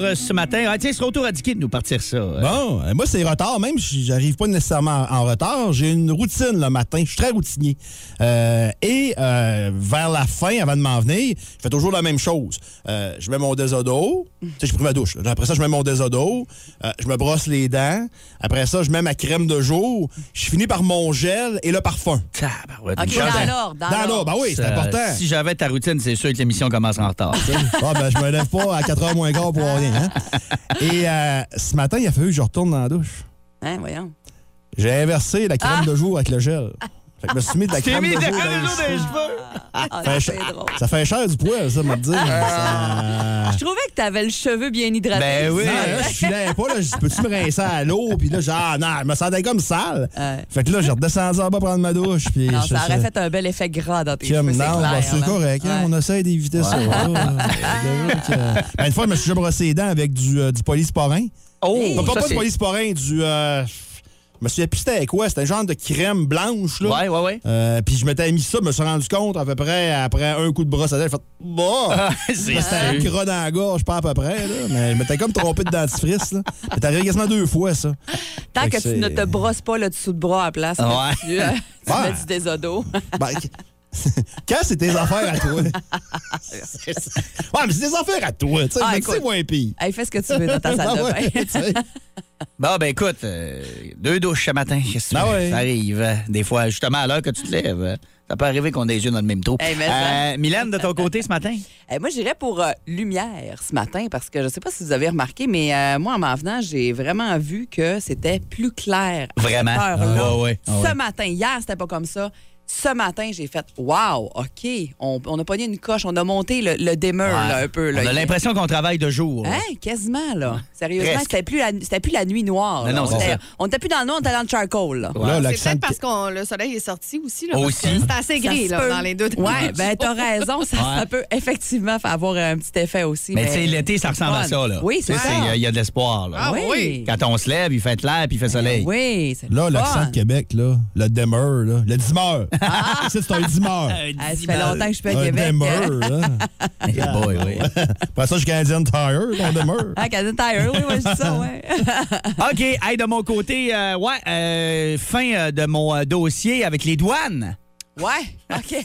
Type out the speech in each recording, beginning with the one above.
Euh, ce matin, ah, tiens, ce retour à Dicky de nous partir ça. Euh, Bon, euh, moi, c'est retard. Même si j'arrive pas nécessairement en retard, j'ai une routine le matin. Je suis très routinier. Euh, et euh, vers la fin, avant de m'en venir, je fais toujours la même chose. Euh, je mets mon désodo. Tu sais, j'ai pris ma douche. là. Après ça, je mets mon désodo. Euh, je me brosse les dents. Après ça, je mets ma crème de jour. Je finis par mon gel et le parfum. tabarouette, OK, une chance. dans l'ordre, dans Dans l'ordre, l'ordre. ben oui, c'est important. Si j'avais ta routine, c'est sûr que l'émission commence en retard. Ah, ben, je me lève pas à 4h moins quart pour rien. hein? Et euh, ce matin, il a fallu que je retourne dans la douche. Hein, voyons. J'ai inversé la crème de jour avec le gel. Fait que je me suis mis de la crème de jour dans les cheveux. Ah, Fait ch- drôle. Ça fait cher du poil, ça, me dire. Ça- Je trouvais que t'avais le cheveu bien hydraté. Ben oui. Non, là, je filais pas, là. Je Peux-tu me rincer à l'eau? Puis là, genre, ah, non, je me sentais comme sale. Ouais. Fait que là, j'ai redescendu en bas prendre ma douche. Puis Non, je- ça aurait fait un bel effet gras dans tes cheveux, c'est non, ben, c'est correct. hein, Ouais. On essaie d'éviter ça. vrai que- Ben, une fois, je me suis déjà brossé les dents avec du, euh, du polysporin. Oh, Pas, pas, ça, pas du polysporin, du. Euh, me souviens plus c'était quoi? C'était un genre de crème blanche. Là. Ouais, ouais, ouais. Euh, puis je m'étais mis ça, je me suis rendu compte à peu près après un coup de brosse à dents. J'ai fait Bah! c'est C'était un gras dans la gorge, pas à peu près. Là, mais je m'étais comme trompé de dentifrice. Là. C'est arrivé quasiment deux fois, ça. Tant Fait que que tu ne te brosses pas le dessous de bras à la place, Ouais. tu, euh, tu Ouais. mets du désodo. Ben, quand c'est tes affaires à toi. ouais, mais c'est tes affaires à toi. Tu sais, Ah, c'est moins pire. hey, fais ce que tu veux dans ta salle Ah de ouais, bain. Bon, ben écoute, euh, deux douches ce matin. Qu'est-ce que tu Ah ouais. Ça arrive. euh, Des fois, justement, à l'heure que tu te lèves, euh, ça peut arriver qu'on ait les yeux dans le même trou. Hey, Euh, Mylène, de ton côté ce matin? Moi, j'irais pour euh, lumière ce matin parce que je ne sais pas si vous avez remarqué, mais euh, moi, en m'en venant, j'ai vraiment vu que c'était plus clair. à Vraiment? cette heure-là. Ah, ouais, ouais. Ah, Ce matin, hier, c'était pas comme ça. Ce matin, j'ai fait Wow, OK, on, on a pogné une coche, on a monté le, le dimmer là, un peu. Là. On a l'impression qu'on travaille de jour. Hein, quasiment, là. Sérieusement, c'était plus, la, plus la nuit noire. Non, on, c'est était, ça. on était plus dans le noir, on était dans le charcoal. Là. Ouais. Là, C'est peut-être parce que le soleil est sorti aussi. Là, Aussi. C'est assez gris là, dans les deux Ouais, ben t'as raison, ça, Ouais. ça peut effectivement avoir un petit effet aussi. Mais tu sais, l'été, ça ressemble à ça. Là. Oui, c'est ça. Il y a- il y, a de l'espoir. là. Ah oui. Quand on se lève, il fait clair puis il fait soleil. Oui, c'est Là, le l'accent de Québec, là, le dimmer, là, le dimmer. Ça, c'est un dimmer. Ah, ça fait longtemps que je suis pas à Un Québec. dimmer, là. Hey boy, oui. Après ça, je suis Canadian Tire, ton dimmer. Ah, Canadian Tire, oui, moi, je dis ça, ouais. OK, hey, de mon côté, euh, ouais, euh, fin euh, de mon euh, dossier avec les douanes. Ouais, OK.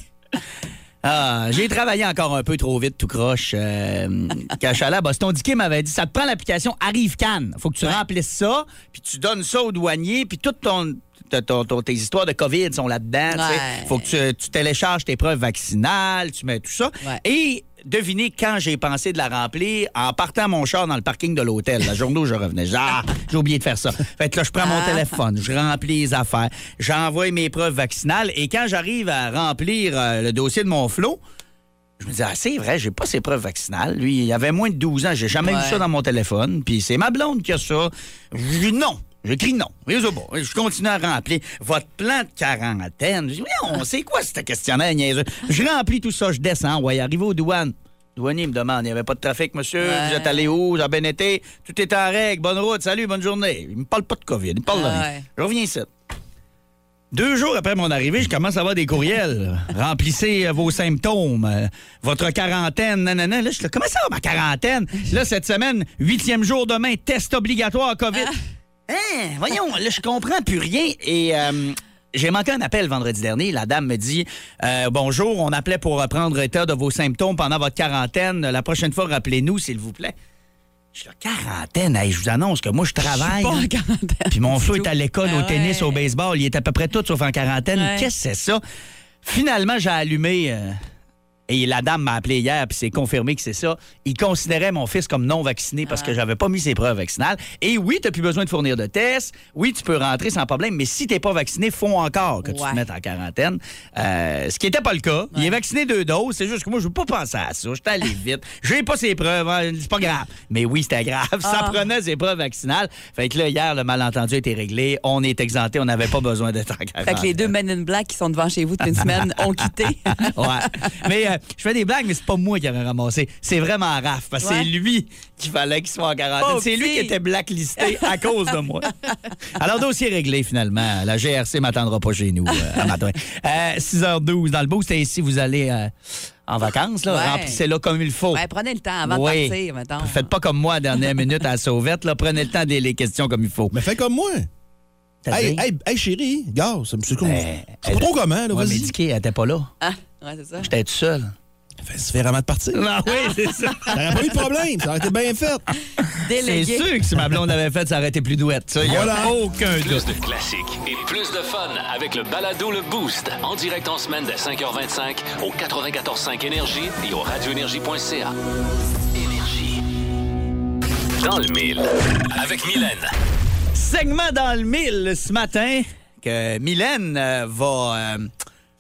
Ah, j'ai travaillé encore un peu trop vite, tout croche. Euh, quand je suis allé à Boston, Dicky m'avait dit ça te prend l'application Arrive Cannes. Faut que tu remplisses ça, puis tu donnes ça au douanier, puis toutes ton, ton- ton- tes histooires de COVID sont là-dedans. Ouais. Faut que tu, tu télécharges tes preuves vaccinales, tu mets tout ça. Ouais. Et devinez quand j'ai pensé de la remplir en partant mon char dans le parking de l'hôtel, la journée où je revenais. Ah, j'ai oublié de faire ça. Fait que là, je prends mon Ah. téléphone, je remplis les affaires, j'envoie mes preuves vaccinales et quand j'arrive à remplir euh, le dossier de mon flot, je me dis, ah, c'est vrai, j'ai pas ses preuves vaccinales. Lui, il avait moins de 12 ans, j'ai jamais Ouais. vu ça dans mon téléphone. Puis c'est ma blonde qui a ça. Je dis non. J'écris non. Je continue à remplir votre plan de quarantaine. Je dis, on sait quoi ce questionnaire niaiseux? Je remplis tout ça, je descends, ouais, arrivé aux douanes. Le Douanier me demande, il n'y avait pas de trafic, monsieur, Ouais. vous êtes allé où, ça a bien été, tout est en règle, bonne route, salut, bonne journée. Il me parle pas de COVID, il me parle de rien. Ouais. Je reviens ici. Deux jours après mon arrivée, je commence à avoir des courriels. Remplissez euh, vos symptômes, euh, votre quarantaine, nanana. Là, je suis là, comment ça va, ma quarantaine? Là, cette semaine, huitième jour demain, test obligatoire COVID. Hein, voyons, là, je comprends plus rien. Et euh, j'ai manqué un appel vendredi dernier. La dame me dit euh, Bonjour, on appelait pour prendre état de vos symptômes pendant votre quarantaine. La prochaine fois, rappelez-nous, s'il vous plaît. Je suis là, quarantaine, Hey, je vous annonce que moi, je travaille. Pas en quarantaine. Puis mon tout. est à l'école, au Ah tennis, ouais. au baseball. Il est à peu près tout sauf en quarantaine. Ouais. Qu'est-ce que c'est ça? Finalement, j'ai allumé euh, Et la dame m'a appelé hier, puis c'est confirmé que c'est ça. Il considérait mon fils comme non vacciné parce que j'avais pas mis ses preuves vaccinales. Et oui, tu plus besoin de fournir de tests. Oui, tu peux rentrer sans problème. Mais si t'es pas vacciné, faut encore que tu Ouais. te mettes en quarantaine. Euh, ce qui n'était pas le cas. Il est vacciné deux doses. C'est juste que moi, je veux pas penser à ça. J'étais allé vite. J'ai pas ses preuves. hein, C'est pas grave. Mais oui, c'était grave. Ça Ah. prenait ses preuves vaccinales. Fait que là, hier, le malentendu a été réglé. On est exempté. On n'avait pas besoin d'être en quarantaine. Fait que les deux Men in Black qui sont devant chez vous depuis une semaine ont quitté. Ouais. Mais euh, je fais des blagues, mais c'est pas moi qui aurais ramassé. C'est vraiment Raph, parce que Ouais. c'est lui qu'il fallait qu'il soit en quarantaine. C'est lui qui était blacklisté à cause de moi. Alors, dossier réglé finalement. La GRC m'attendra pas chez nous euh, à matin. Euh, 6h12 dans le boost. Et ici, vous allez euh, en vacances, là. Ouais. Remplissez-le comme il faut. Ouais, prenez le temps avant Oui. de partir, mettons. Faites pas comme moi à la dernière minute à la sauvette. Là. Prenez le temps des les questions comme il faut. Mais fais comme moi. Hey, hey, hey, chérie, gars, c'est c'est comme. Ben, c'est pas trop comment, là, Ouais, vas-y. Elle était pas là. Ah, ouais, c'est ça. J'étais tout seul. Fais différemment de partir. Non, oui, c'est ça. T'aurais pas eu de problème, ça aurait été bien fait. C'est sûr que si ma blonde avait fait, ça aurait été plus douette. Ça, y a Voilà. aucun Plus doute. de classiques et plus de fun avec le balado Le Boost. En direct en semaine dès 5h25 au 94.5 Énergie et au radioénergie.ca. Énergie. Dans le mille. Avec Mylène. Segment dans le mille ce matin que Mylène euh, va. euh,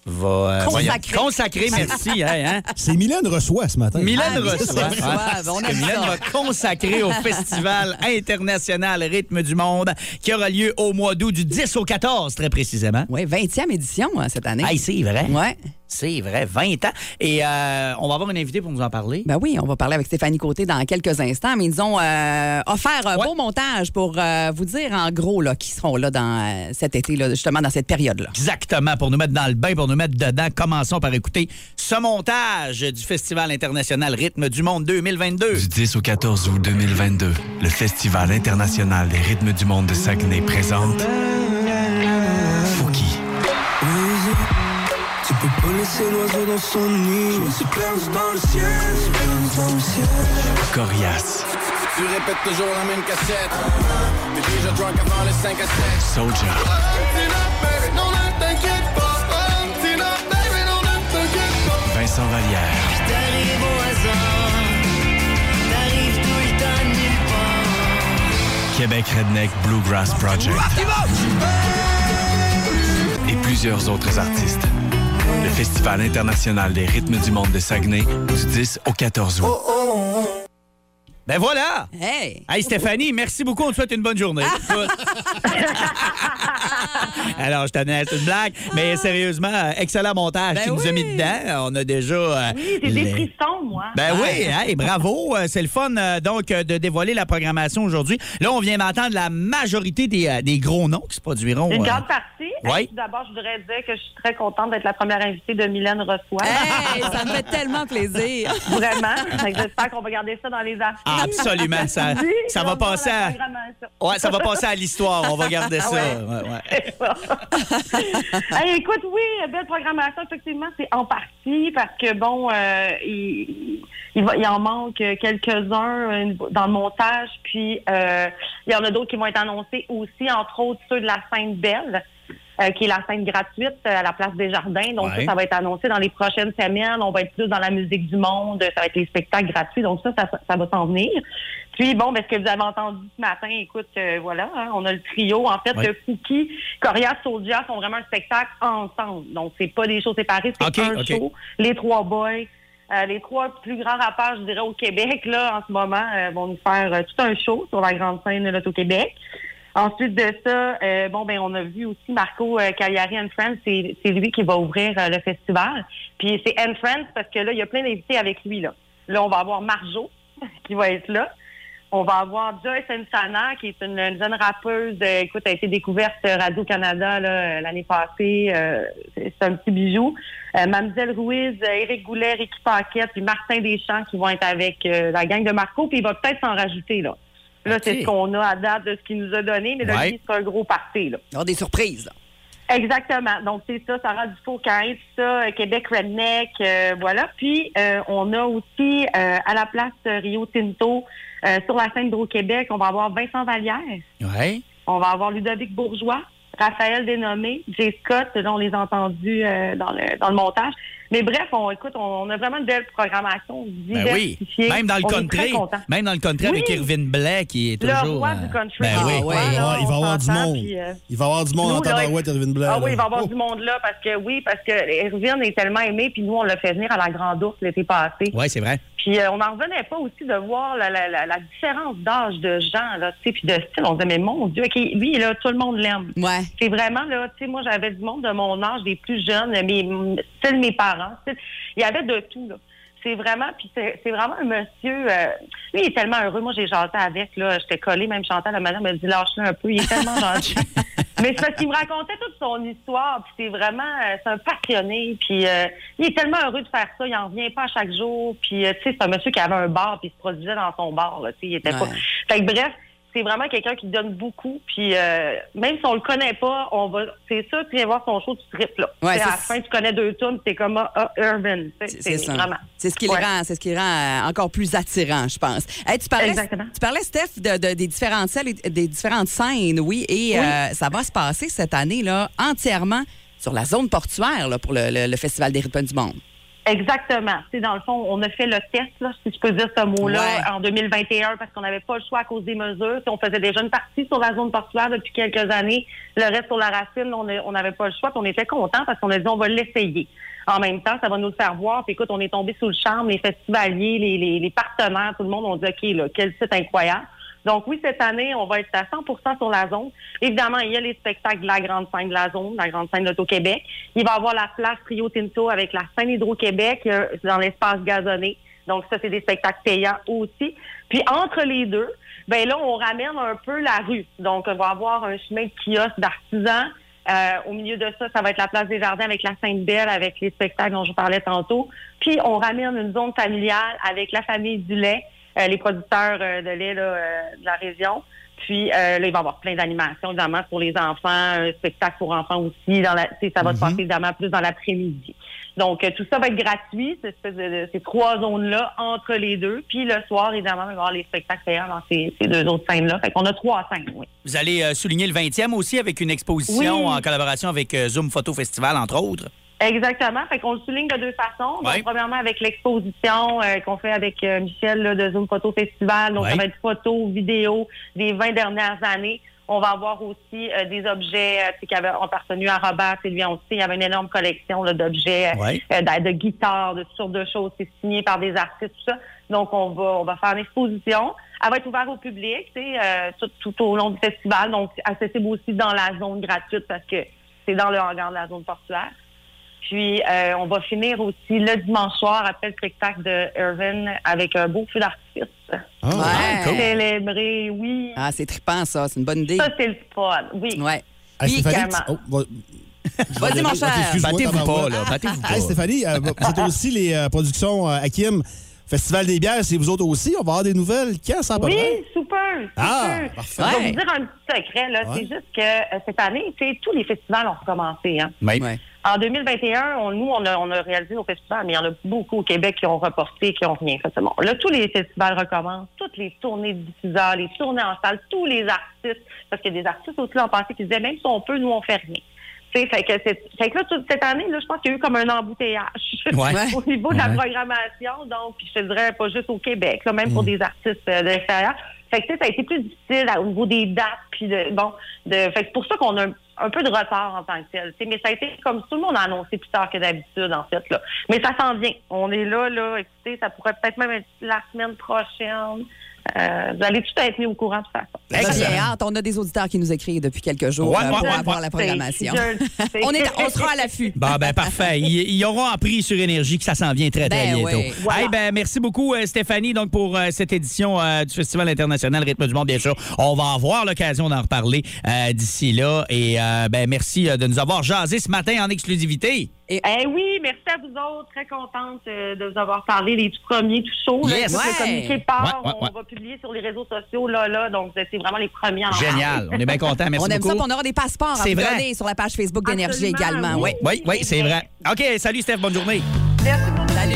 va euh, Consacrer. voyons, consacrer, merci. hein, hein. C'est Mylène reçoit ce matin. Mylène Ah, Mylène reçoit. reçoit, ouais. on aime Mylène ça. va consacrer au Festival international Rythme du Monde qui aura lieu au mois d'août du 10 au 14, très précisément. Oui, 20e édition hein, cette année. Hey, c'est vrai. Ouais. C'est vrai, 20 ans. Et euh, on va avoir une invitée pour nous en parler. Ben oui, on va parler avec Stéphanie Côté dans quelques instants, mais ils ont euh, offert un Ouais. beau montage pour euh, vous dire en gros là, qui seront là dans euh, cet été, là, justement dans cette période-là. Exactement, pour nous mettre dans le bain, pour nous mettre dedans. Commençons par écouter ce montage du Festival international Rythme du Monde 2022. Du 10 au 14 août 2022, le Festival international des rythmes du monde de Saguenay présente laisser l'oiseau dans son nid. Je me suis perdu dans le ciel, je suis perdu dans le ciel. Corias, Tu répètes toujours la même cassette. T'es déjà drunk avant les 5 à 7. Soja, baby, non, ne t'inquiète pas. Tina, baby, non, ne t'inquiète pas. Vincent Vallière, T'arrives au hasard. T'arrives tout le temps nulle part. Québec Redneck Bluegrass Project et plusieurs autres artistes. Festival international des rythmes du monde de Saguenay du 10 au 14 août. Ben voilà! Hey! Hey Stéphanie, merci beaucoup. On te souhaite une bonne journée. Écoute. Alors, je tenais c'est une blague, mais sérieusement, euh, excellent montage. Ben tu nous as mis oui. dedans. On a déjà. euh, Oui, j'ai des les- frissons, moi. Ben oui, hey, bravo. Euh, C'est le fun, euh, donc, de dévoiler la programmation aujourd'hui. Là, on vient d'entendre la majorité des, euh, des gros noms qui se produiront. Une euh, grande partie. Oui. D'abord, je voudrais dire que je suis très contente d'être la première invitée de Mylène Reçoit. Hey, ça me fait tellement plaisir. Vraiment. J'espère qu'on va garder ça dans les affaires. Ah, Absolument, ça, Oui, ça va passer à... Ouais, ça va passer à l'histoire. On va garder ça. ouais. Ouais, ouais. C'est ça. Hey, écoute, oui, belle programmation, effectivement, c'est en partie parce que, bon, euh, il, il, va- il en manque quelques-uns dans le montage, puis euh, il y en a d'autres qui vont être annoncés aussi, entre autres ceux de la scène Belle. Euh, qui est la scène gratuite euh, à la place des jardins. Donc Ouais. ça, ça va être annoncé dans les prochaines semaines. On va être plus dans la musique du monde. Ça va être les spectacles gratuits. Donc ça, ça, ça va s'en venir. Puis bon, ben, ce que vous avez entendu ce matin, écoute, euh, voilà, hein, on a le trio. En fait, Ouais. le Fouki, Corias, Soulja font vraiment un spectacle ensemble. Donc c'est pas des shows séparés, c'est un show. Les trois boys. euh, les trois plus grands rappeurs, je dirais, au Québec, là, en ce moment, euh, vont nous faire euh, tout un show sur la grande scène de l'Auto-Québec. Ensuite de ça, euh, bon ben on a vu aussi Marco euh, Cagliari and Friends, c'est lui qui va ouvrir euh, le festival. Puis c'est and Friends parce que là il y a plein d'invités avec lui là. Là on va avoir Marjo qui va être là. On va avoir Joyce Nsana qui est une, une jeune rappeuse. écoute, a été découverte Radio Canada l'année passée. c'est un petit bijou. Mamselle Ruiz, Éric Goulet, Ricky Paquette, puis Martin Deschamps qui vont être avec la gang de Marco. Puis il va peut-être s'en rajouter là. Là, c'est ce qu'on a à date de ce qu'il nous a donné, mais là, Ouais. c'est un gros parti, là. Aura des surprises. là. Exactement. Donc, c'est ça, Sarah Dufault-Cain, tout ça, euh, Québec Redneck, euh, voilà. Puis, euh, on a aussi, euh, à la place Rio Tinto, sur la scène d'Hydro-Québec, on va avoir Vincent Vallière, Ouais. on va avoir Ludovic Bourgeois, Raphaël Dénommé, Jay Scott, là, on les a entendus dans, le, dans le montage. Mais bref, on écoute, on, a vraiment une belle programmation Ben oui. diversifiée. Même dans le On country. Même dans le country avec. Irvin Blais qui est Le toujours. roi euh, du country. Ben oui. Ah ouais. Il va y avoir- il va y avoir du monde. puis, euh, Il va y avoir du monde nous, en là, tabarouette, Irvin. Ah oui, il va y avoir Oh. du monde là parce que oui, parce que Irvine est tellement aimé, puis nous on l'a fait venir à la Grande Ourse l'été passé. Oui, c'est vrai. Puis euh, on n'en revenait pas aussi de voir la, la, la, la différence d'âge de gens là, tu sais, puis de style. On se disait mais mon Dieu, lui là, tout le monde l'aime. Ouais. C'est vraiment là, tu sais, moi j'avais du monde de mon âge, des plus jeunes, mes, style mes parents. style- Il y avait de tout là. C'est vraiment, puis c'est vraiment un monsieur. euh, lui, il est tellement heureux. Moi, j'ai chanté avec là, j'étais collée, même Chantal, la madame me dit lâche-le un peu. Il est tellement gentil. Mais c'est parce qu'il me racontait toute son histoire, puis c'est vraiment, euh, c'est un passionné, puis euh, il est tellement heureux de faire ça, il en revient pas à chaque jour, puis euh, tu sais, c'est un monsieur qui avait un bar, puis il se produisait dans son bar, là, tu sais, il était pas... Fait que bref, c'est vraiment quelqu'un qui donne beaucoup, puis euh, même si on le connaît pas, on va, c'est ça, tu viens voir son show, tu tripes, là. Ouais, à la fin, tu connais deux tunes, t'es comme, ah, ah, Irvin, tu sais, C'est vraiment... C'est ce qui Ouais. le rend, c'est ce qui le rend euh, encore plus attirant, je pense. Hey, tu parlais, Exactement. tu parlais Steph de, de- des différentes salles, des différentes scènes, oui, et Oui. euh, ça va se passer cette année là entièrement sur la zone portuaire là, pour le, le- le festival des rythmes du monde. Exactement. C'est dans le fond, on a fait le test, là, si je peux dire ce mot-là, Ouais. en 2021 parce qu'on n'avait pas le choix à cause des mesures. On faisait déjà une partie sur la zone portuaire depuis quelques années. Le reste sur la racine, on n'avait pas le choix. Puis on était contents parce qu'on a dit on va l'essayer. En même temps, ça va nous le faire voir. Puis écoute, on est tombé sous le charme, les festivaliers, les, les, les partenaires, tout le monde, on dit OK, là, quel site incroyable. Donc oui, cette année, on va être à 100% sur la zone. Évidemment, il y a les spectacles de la grande scène de la zone, la grande scène de l'Auto-Québec. Il va y avoir la place Rio Tinto avec la scène Hydro-Québec euh, dans l'espace gazonné. Donc ça, c'est des spectacles payants aussi. Puis entre les deux, ben là, on ramène un peu la rue. Donc on va avoir un chemin de kiosque d'artisans. Euh, au milieu de ça, ça va être la place des jardins avec la Sainte-Belle, avec les spectacles dont je vous parlais tantôt. Puis on ramène une zone familiale avec la famille du lait, euh, les producteurs euh, de lait là, euh, de la région. Puis euh, là, il va y avoir plein d'animations, évidemment, pour les enfants, un spectacle pour enfants aussi. Dans la, ça va se passer évidemment plus dans l'après-midi. Donc, euh, tout ça va être gratuit, cette espèce de- de- ces trois zones-là, entre les deux. Puis le soir, évidemment, il va y avoir les spectacles payants dans ces, ces deux autres scènes-là. Fait qu'on a trois scènes, oui. Vous allez euh, souligner le 20e aussi avec une exposition Oui. en collaboration avec euh, Zoom Photo Festival, entre autres? Exactement. Fait qu'on le souligne de deux façons. Donc, Ouais. premièrement, avec l'exposition euh, qu'on fait avec euh, Michel là, de Zoom Photo Festival. Donc, Ouais. ça va être photos, vidéos des 20 dernières années. On va avoir aussi euh, des objets euh, qui avaient appartenu à Robert Sylvien aussi. Il y avait une énorme collection d'objets, euh, Ouais. euh, de, de guitares, de toutes sortes de choses. C'est signé par des artistes, tout ça. Donc, on va, on va faire une exposition. Elle va être ouverte au public, tu sais, euh, tout, tout au long du festival. Donc, accessible aussi dans la zone gratuite parce que c'est dans le hangar de la zone portuaire. Puis, euh, on va finir aussi le dimanche soir après le spectacle de Irvin avec un beau feu d'artifice. Ah, Ouais. cool. Célébrer, oui. Ah, c'est trippant ça, c'est une bonne idée. Ça, c'est le fun. Oui. Ouais. Puis, Stéphanie, oh, va- Vas-y, mon cher. Battez-vous pas, là. Battez-vous pas. Hey, Stéphanie, euh, vous êtes aussi les euh, productions euh, Hakim, Festival des bières, c'est vous autres aussi. On va avoir des nouvelles. Quand ça à peu Oui, super, Ah, parfait. Je vais vous dire un petit secret, là. Ouais. C'est juste que euh, cette année, tous les festivals ont recommencé, hein. Oui. Ouais. En 2021, on- nous, on a, on a réalisé nos festivals, mais il y en a beaucoup au Québec qui ont reporté, qui n'ont rien fait. Bon, là, tous les festivals recommencent, toutes les tournées de diffuseurs, les tournées en salle, tous les artistes, parce qu'il y a des artistes aussi l'an passé qui disaient, même si on peut, nous, on fait rien. Fait que, c'est- fait que là, toute cette année, là, je pense qu'il y a eu comme un embouteillage Ouais. au niveau de la Ouais. programmation. Donc, je te dirais pas juste au Québec, là, même pour des artistes euh, de l'extérieur. Fait que ça a été plus difficile au niveau des dates. Puis de, bon, de, fait que c'est pour ça qu'on a un, un peu de retard en tant que tel. Mais ça a été comme tout le monde a annoncé plus tard que d'habitude, en fait. Là. Mais ça s'en vient. On est là, là. Écoutez, ça pourrait peut-être même être la semaine prochaine. Euh, vous allez tout être mis au courant de toute façon. Très bien hâte. On a des auditeurs qui nous écrivent depuis quelques jours Ouais, euh, pour ouais, avoir ouais. la programmation. Je on, est, on sera à l'affût. Bon, ben parfait. Ils, ils auront appris sur Énergie que ça s'en vient très, très Ben bientôt. oui. Voilà. Hey, ben, merci beaucoup, euh, Stéphanie, donc pour euh, cette édition euh, du Festival international Rythme du Monde, bien sûr. On va avoir l'occasion d'en reparler euh, d'ici là. Et euh, ben, merci euh, de nous avoir jasé ce matin en exclusivité. Eh oui, merci à vous autres. Très contente euh, de vous avoir parlé les tout premiers, tout chauds. là. Yes. Écoute, Ouais. Le communiqué part, Ouais, ouais, ouais. on va publier sur les réseaux sociaux, là, là. Donc, vous êtes vraiment les premiers à en Génial. On est bien contents. Merci on aime beaucoup. ça, on aura des passeports à vous vrai. donner sur la page Facebook d'Énergie également. oui. Oui. Oui, oui, c'est vrai. OK, salut, Steph. Bonne journée. Merci beaucoup. Salut.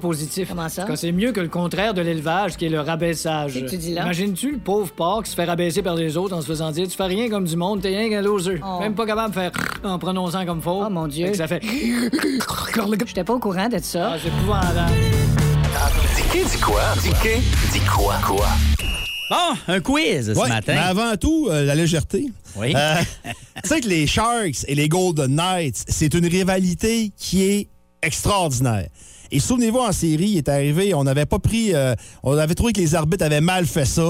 positif. Comment ça? Quand c'est mieux que le contraire de l'élevage, qui est le rabaissage. Qu'est-ce que tu dis là? Imagines-tu le pauvre porc qui se fait rabaisser par les autres en se faisant dire Tu fais rien comme du monde, t'es rien qu'un loser. Oh. Même pas capable de faire en prononçant comme faux. Oh, mon Dieu. Fait que ça fait. J'étais pas au courant de ça. Ah, c'est épouvantable. Dis dis quoi? Dis dis quoi? Quoi? Bon, un quiz ce Ouais, matin. Mais avant tout, euh, la légèreté. Oui. Euh, tu sais que les Sharks et les Golden Knights, c'est une rivalité qui est extraordinaire. Et souvenez-vous, en série, il est arrivé, on n'avait pas pris. euh, on avait trouvé que les arbitres avaient mal fait ça.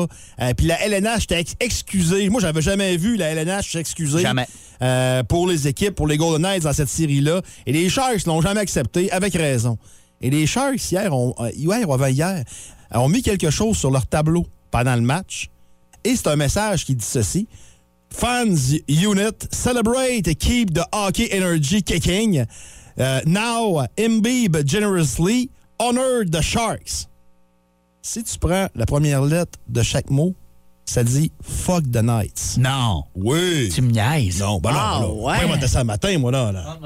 Euh, Puis la LNH était ex- excusée. Moi, j'avais jamais vu la LNH s'excuser. Jamais. euh, pour les équipes, pour les Golden Knights dans cette série-là. Et les Sharks l'ont jamais accepté, avec raison. Et les Sharks, hier, ont, euh, hier ou avant hier, ont mis quelque chose sur leur tableau pendant le match. Et c'est un message qui dit ceci. Fans unit, celebrate, keep the hockey energy kicking. Uh, now, imbibe generously, honor the Sharks. Si tu prends la première lettre de chaque mot, ça dit fuck the Knights. Non. Oui. Tu me niaises. Non, ben non, Ah, ben là. ouais. Moi, moi, t'as ça le matin, moi, là. là.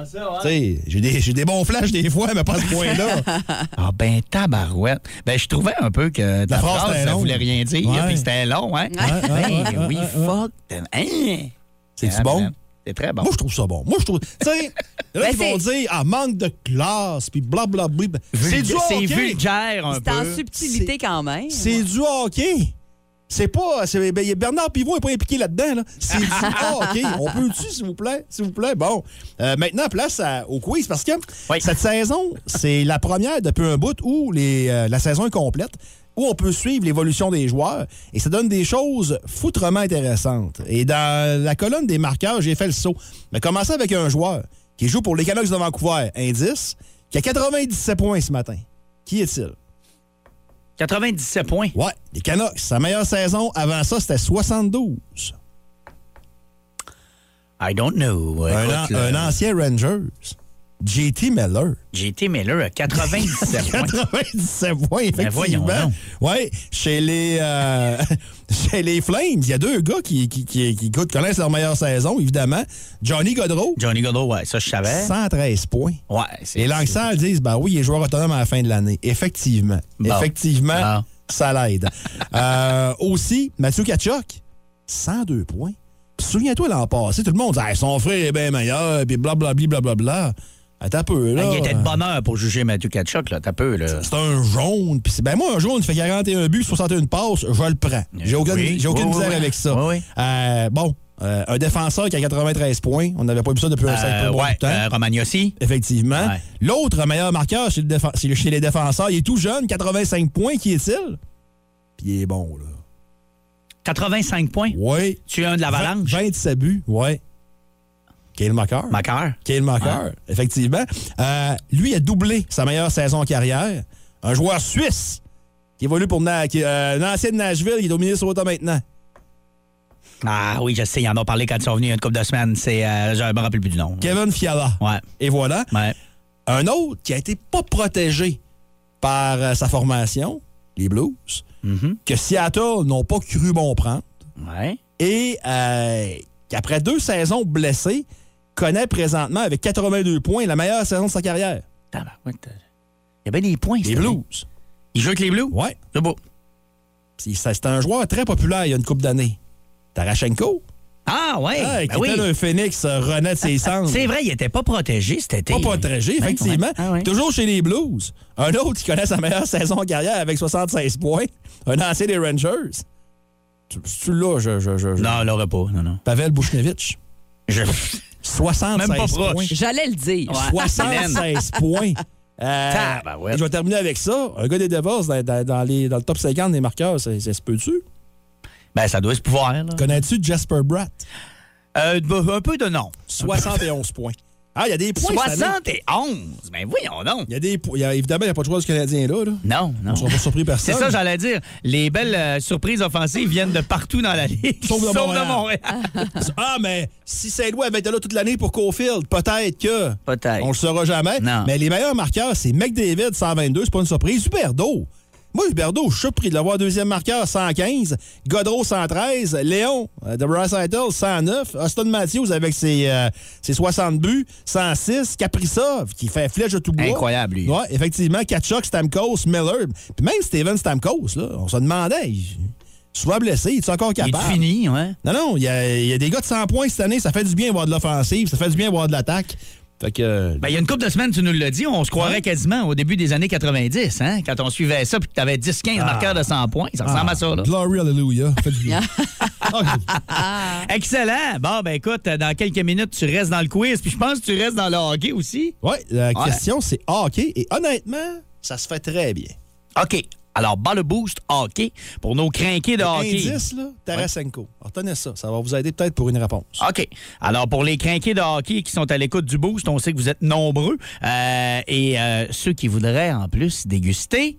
J'ai des, j'ai des bons flashs des fois, mais pas à ce point-là. Ah ben tabarouette. Ben je trouvais un peu que ta La phrase ça longue. voulait rien dire, Ouais. puis c'était long, hein? Ouais, ouais, Ben ouais, oui, ouais, fuck. Hein? C'est-tu bon? C'est très bon. Moi, je trouve ça bon. Moi, je trouve. Tu sais, il y en a Ben, qui vont c'est- dire, ah, manque de classe, puis blablabla. C'est du C'est hockey. vulgaire un C'est en peu. subtilité quand même. C'est du hockey. C'est pas. c'est- ben, Bernard Pivot n'est pas impliqué là-dedans. Là. C'est du hockey. On peut-tu, s'il vous plaît? S'il vous plaît? Bon. Euh, maintenant, place à- au quiz parce que Oui. cette saison, c'est la première depuis un bout où les, euh, la saison est complète, où on peut suivre l'évolution des joueurs et ça donne des choses foutrement intéressantes. Et dans la colonne des marqueurs, j'ai fait le saut. Mais commencer avec un joueur qui joue pour les Canucks de Vancouver, indice, qui a 97 points ce matin. Qui est-il? 97 points. Ouais, les Canucks, sa meilleure saison, avant ça, c'était 72. I don't know. Un, an- ancien Rangers. JT Miller. JT Miller à 97 points. 97 points, Ben effectivement. ouais, chez les, euh, chez les Flames, il y a deux gars qui, qui, qui, qui connaissent leur meilleure saison, évidemment. Johnny Godreau, Johnny Godot, ouais, ça je savais. 113 points. Ouais, Et Langsal disent, ben oui, il est joueur autonome à la fin de l'année. Effectivement. Bon. Effectivement, Bon. ça l'aide. Euh, aussi, Mathieu Kachuk, 102 points. Souviens-toi l'an passé, tout le monde disait, Hey, son frère est bien meilleur, puis blablabla, blablabla. Attends un peu, là. Ah, il était de bonne heure pour juger Mathieu Kachuk, là. T'as peu, là. C'est un jaune. Ben moi, un jaune qui fait 41 buts, 61 passes, je le prends. J'ai aucune, Oui, j'ai aucune oui, misère oui. avec ça. Euh, bon, euh, un défenseur qui a 93 points. On n'avait pas vu ça depuis un Euh, certain bout ouais, de temps. euh, Romagnosi. Effectivement. Ouais. L'autre meilleur marqueur chez, le chez les défenseurs, il est tout jeune, 85 points. Qui est-il? Puis il est bon, là. 85 points? Oui. Tu es un de l'Avalanche? 27 buts, oui. Kyle Macar. Macar. Kyle Macar, effectivement. Euh, lui a doublé sa meilleure saison en carrière. Un joueur suisse qui évolue pour Na- qui, euh, un ancien de Nashville, qui est au Minnesota maintenant. Ah oui, je sais, ils en ont parlé quand ils sont venus il y a une couple de semaines. C'est, euh, je me rappelle plus du nom. Kevin Fiala. Ouais. Et voilà. Ouais. Un autre qui a été pas protégé par euh, sa formation, les Blues, Mhm. que Seattle n'ont pas cru bon prendre. Ouais. Et qu'après deux saisons blessé, connaît présentement avec 82 points la meilleure saison de sa carrière. Il y a bien des points. Les. Blues. Il joue avec les Blues? Ouais. C'est beau. C'est un joueur très populaire il y a une couple d'années. Tarashenko. Ah, ouais. Ah, ben qui oui. était un phénix euh, renaît de ses cendres. C'est vrai, il était pas protégé cet été. Pas protégé, Ouais, effectivement. Ah, ouais. Toujours chez les Blues. Un autre qui connaît sa meilleure saison en carrière avec 76 points. Un ancien des Rangers. Tu, tu l'as, je, je, je, je- Non, il l'aurait pas. Non, non. Pavel Bouchnevich. Je... 76 Même pas proche. points. J'allais le dire. Ouais. 76 points. Euh, je vais terminer avec ça. Un gars des Devils dans, dans- dans les- dans le top 50 des marqueurs, ça ça se peut-tu? Ben, ça doit se pouvoir. Connais-tu Jasper Bratt? Euh, un peu de nom. 71 points. Ah, il y a des points. cette année. 71! Ben voyons donc. Il y a des y a- Évidemment, il n'y a pas de joueur du Canadien là. là. Non, non. On ne sera pas surpris C'est personne. ça, j'allais dire. Les belles euh, surprises offensives viennent de partout dans la ligue. Sauf de Montréal. Ah, mais si Saint-Louis avait été là toute l'année pour Caulfield, peut-être que. Peut-être. On le saura jamais. Non. Mais les meilleurs marqueurs, c'est McDavid, 122, c'est pas une surprise. Huberdo. Moi, Huberdo, je suis surpris de l'avoir deuxième marqueur, 115. Godreau, 113. Léon, euh, de Recital, 109. Austin Matthews avec ses, euh, ses 60 buts, 106. Kaprizov, qui fait flèche de tout bois. Incroyable, lui. Ouais, effectivement. Kachuk, Stamkos, Miller. Puis même Steven Stamkos, là, on se demandait. Il... Soit blessé, il est encore Il capable? est fini, ouais. Non, non, il y, a, il y a des gars de 100 points cette année, ça fait du bien voir de l'offensive, ça fait du bien voir de l'attaque. Fait que. Ben, il y a une couple de semaines, tu nous l'as dit, on se croirait quasiment au début des années 90, hein? Quand on suivait ça, puis que tu avais 10-15 marqueurs de 100 points. Ça ressemble à ça, là. Glory, hallelujah. Excellent. Bon, ben écoute, dans quelques minutes, tu restes dans le quiz, puis je pense que tu restes dans le hockey aussi. Oui, la Ouais. question, c'est hockey. Et honnêtement, ça se fait très bien. OK. Alors, bas le boost hockey pour nos crinqués de hockey. Indice, là, Tarasenko. Retenez ça. Ça va vous aider peut-être pour une réponse. OK. Alors, pour les crinqués de hockey qui sont à l'écoute du boost, on sait que vous êtes nombreux. Euh, et euh, ceux qui voudraient en plus déguster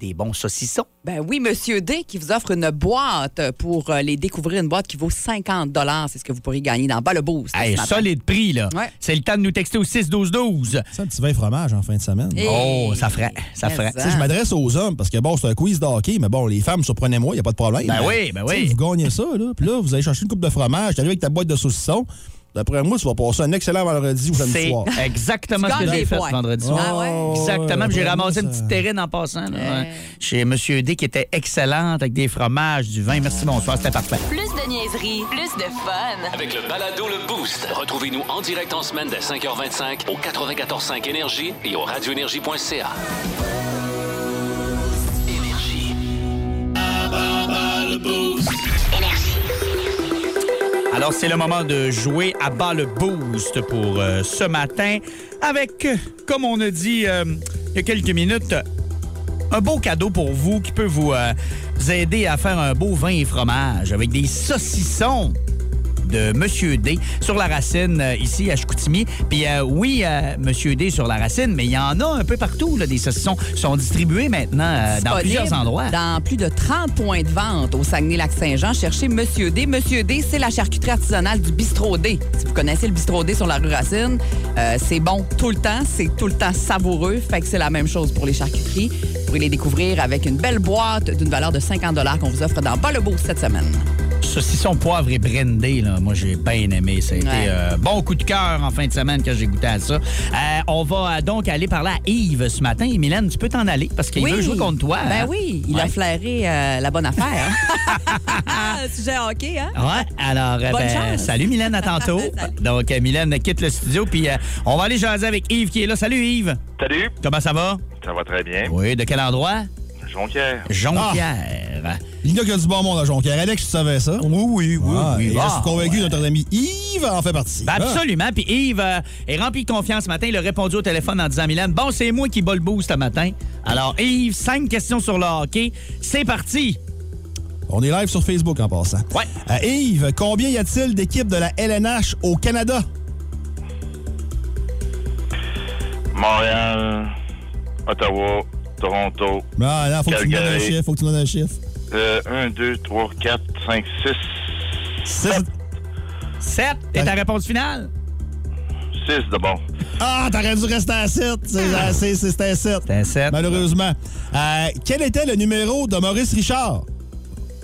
des bons saucissons. Ben oui, Monsieur D qui vous offre une boîte pour euh, les découvrir, une boîte qui vaut 50 C'est ce que vous pourriez gagner dans Bas le Boost. Hey, solide prix, là. Ouais. C'est le temps de nous texter au 6-12-12. C'est un petit vin fromage en fin de semaine. Et- Oh, ça ferait. Ça ferait. Je m'adresse aux hommes parce que bon, c'est un quiz de hockey, mais bon, les femmes, surprenez-moi, il n'y a pas de problème. Ben Mais, oui, ben oui. Vous gagnez ça, là. Puis là, vous allez chercher une coupe de fromage, tu arrives avec ta boîte de saucissons. D'après moi, tu vas passer un excellent vendredi ou samedi C'est soir. exactement ce que j'ai fait points. vendredi Ah soir. ouais? Exactement. J'ai ramassé une ça- petite terrine en passant. là, Ouais. ouais. Chez Monsieur D qui était excellente avec des fromages, du vin. Merci, bonsoir. C'était parfait. Plus de niaiserie, plus de fun. Avec le balado Le Boost, retrouvez-nous en direct en semaine dès 5h25 au 94.5 Énergie et au radioénergie.ca. Énergie. Alors, c'est le moment de jouer à bas le boost pour euh, ce matin avec, comme on a dit euh, il y a quelques minutes, un beau cadeau pour vous qui peut vous, euh, vous aider à faire un beau vin et fromage avec des saucissons de Monsieur D sur la racine euh, ici à Chicoutimi. Puis euh, oui, euh, Monsieur D sur la racine, mais il y en a un peu partout. Là, des saucissons sont distribués maintenant euh, dans plusieurs endroits. Dans plus de 30 points de vente au Saguenay-Lac-Saint-Jean. Cherchez Monsieur D. Monsieur D, c'est la charcuterie artisanale du Bistrot D. Si vous connaissez le Bistrot D sur la rue Racine, c'est bon tout le temps. C'est tout le temps savoureux. Fait que c'est la même chose pour les charcuteries. Vous pourrez les découvrir avec une belle boîte d'une valeur de 50 qu'on vous offre dans Bas le Beau cette semaine. Saucisson poivre et brindé, là, moi j'ai bien aimé. Ça a été euh, bon coup de cœur en fin de semaine quand j'ai goûté à ça. Euh, on va euh, donc aller parler à Yves ce matin. Et Mylène, tu peux t'en aller parce qu'il Oui. veut jouer contre toi. Ben hein? oui, il a flairé euh, la bonne affaire. Sujet hockey, hein? Ouais, alors, euh, Bonne ben, chance. salut Mylène, à tantôt. Donc, euh, Mylène quitte le studio, puis euh, on va aller jaser avec Yves qui est là. Salut Yves. Salut, Comment ça va? ça va très bien. Oui, de quel endroit? Jonquière. Jonquière. Il y en a qui a du bon monde à Jonquière. Alex, tu savais ça? Oui, oui, oui. Ah, oui. et je Ah, suis convaincu ouais. que notre ami Yves en fait partie. Ben, absolument. Puis Yves euh, est rempli de confiance ce matin. Il a répondu au téléphone en disant Mylène, bon, c'est moi qui bats le boost ce matin. Alors, Yves, cinq questions sur le hockey. C'est parti. Ah, On est live sur Facebook en passant. Ouais. Euh, Yves, combien y a-t-il d'équipes de la LNH au Canada? Montréal, Ottawa, Toronto. Ah, non, faut que tu me donnes un chiffre. Faut que tu me donnes un chiffre. Euh, 1, 2, 3, 4, 5, 6. Six- 7. Et ta réponse finale? 6 de bon. Ah, t'aurais dû rester à 7. Ah. C'était 7. C'était un 7. Malheureusement. Euh, quel était le numéro de Maurice Richard?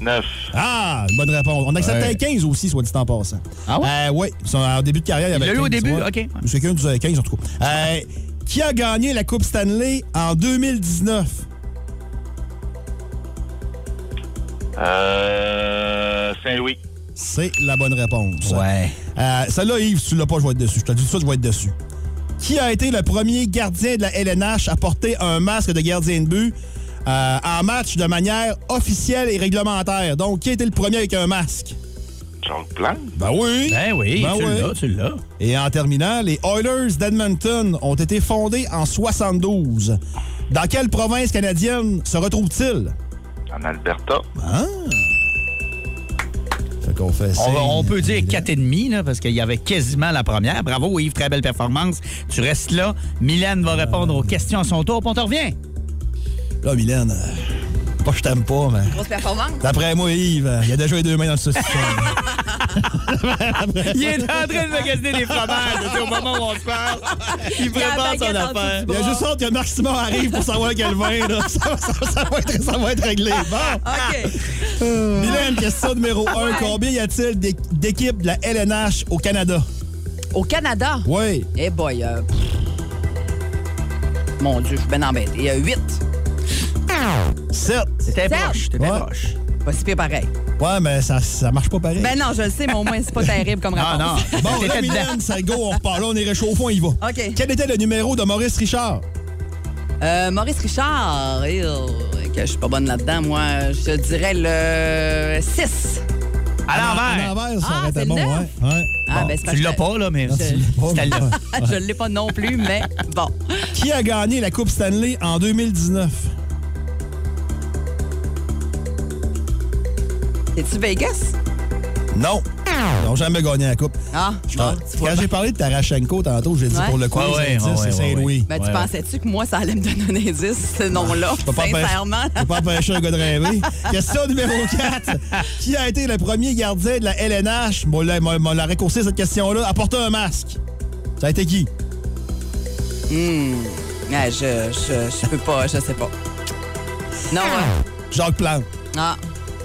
9. Ah, bonne réponse. On acceptait Ouais. 15 aussi, soit dit en passant. Ah ouais? Euh, oui, Son- en début de carrière, il y Il avait l'a eu au 15, début? ouais. OK. Monsieur quelqu'un disait 15 en tout cas. Euh, qui a gagné la Coupe Stanley en 2019? Euh, Saint-Louis. C'est la bonne réponse. Ouais. Euh, Celle-là, Yves, si tu l'as pas, je vais être dessus. Je te dis tout ça, je vais être dessus. Qui a été le premier gardien de la LNH à porter un masque de gardien de but euh, en match de manière officielle et réglementaire? Donc, qui a été le premier avec un masque? Ben oui. Ben oui, Ben tu oui. l'as, tu l'as. Et en terminant, les Oilers d'Edmonton ont été fondés en 72. Dans quelle province canadienne se retrouvent-ils? En Alberta. Ah! Qu'on fait On, va- on peut dire 4,5 là, parce qu'il y avait quasiment la première. Bravo Yves, très belle performance. Tu restes là. Mylène va répondre aux questions à son tour, puis on te revient. Là, Mylène, euh, pas que je t'aime pas, mais. Grosse performance. D'après moi, Yves, euh, il a déjà les deux mains dans le saucisson. Il est en train de magasiner des fromages tu sais, au moment où on se parle. Il prépare son affaire. Il y a juste hâte que Marc Simon arrive pour savoir quel vin. Là. Ça, ça- ça va être, ça va être réglé. Bon. OK. Mylène, question numéro 1. Combien y a-t-il d'é- d'équipes de la LNH au Canada? Au Canada? Oui. Eh boy, euh. Mon Dieu, je suis bien embêté. Il y a 8. 7. T'étais proche, t'étais Ouais. proche. Pas si pire pareil. Ouais, mais ça, ça marche pas pareil. Ben non, je le sais, mais au moins, c'est pas terrible comme Ah réponse. non. Bon, là, Mylène, ça go, on repart. Là, on est réchauffé, on y va. OK. Quel était le numéro de Maurice Richard? Euh, Maurice Richard, que je suis pas bonne là-dedans, moi, je dirais le 6. À À l'envers. l'envers, ça Ah, aurait été c'est bon, ouais. ouais. Ah, Bon, ben, tu l'as pas, là. mais- je l'ai pas non plus, mais bon. Qui a gagné la Coupe Stanley en 2019? Es-tu Vegas? Non. Ils n'ont jamais gagné la Coupe. Ah, Je- bon. Quand j'ai parlé de Tarashenko tantôt, j'ai dit Ouais. pour le coup, Ouais, ouais, indice, ouais, c'est ouais, Saint-Louis. Ben, tu Ouais, pensais-tu que moi, ça allait me donner un indice, ce nom-là, sincèrement? je peux pas empêcher un gars de rêver. Question numéro 4. Qui a été le premier gardien de la LNH? Bon, là, m'a- m'a la raccourci cette question-là. À porter un masque. Ça a été qui? Hmm. Ouais, je, je, je peux pas, je sais pas. Non, ouais. Jacques Plante. Ah,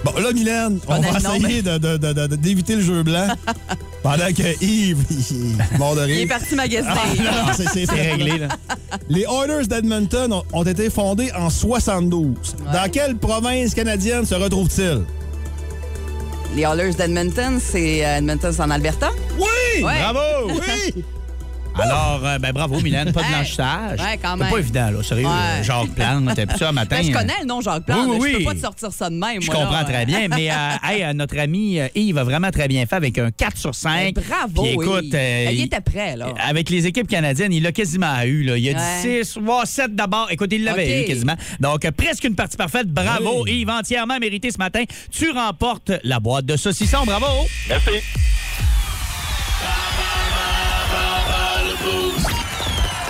Bon, là, Mylène, on va essayer d'éviter le jeu blanc pendant que Yves, il est mort de il est rire. parti magasiner. Ah, non, c'est- réglé, là. Les Oilers d'Edmonton ont, ont été fondés en 72. Dans quelle province canadienne se retrouvent-ils? Les Oilers d'Edmonton, c'est euh, Edmonton, c'est en Alberta? Oui! Ouais. Bravo! Oui! Alors, euh, ben bravo, Mylène. Pas de Hey. blanchissage. Ouais, quand C'est même. pas évident, là. Sérieux, Ouais. Jacques Plante, t'as ça matin. Ben, je euh, connais le nom Jacques Plante, Oui, oui, mais je oui. peux pas te sortir ça de même. Je moi, là. comprends très bien, mais euh, hey, euh, notre ami euh, Yves a vraiment très bien fait avec un 4 sur 5. Ben, bravo, Puis écoute, euh, Ben, il était prêt, là. Avec les équipes canadiennes, il l'a quasiment eu. Là. Il a Ouais. dit 6, 7 d'abord. Écoute, il l'avait eu quasiment. Donc, euh, presque une partie parfaite. Bravo, Yves, entièrement mérité ce matin. Tu remportes la boîte de saucissons. Bravo! Merci.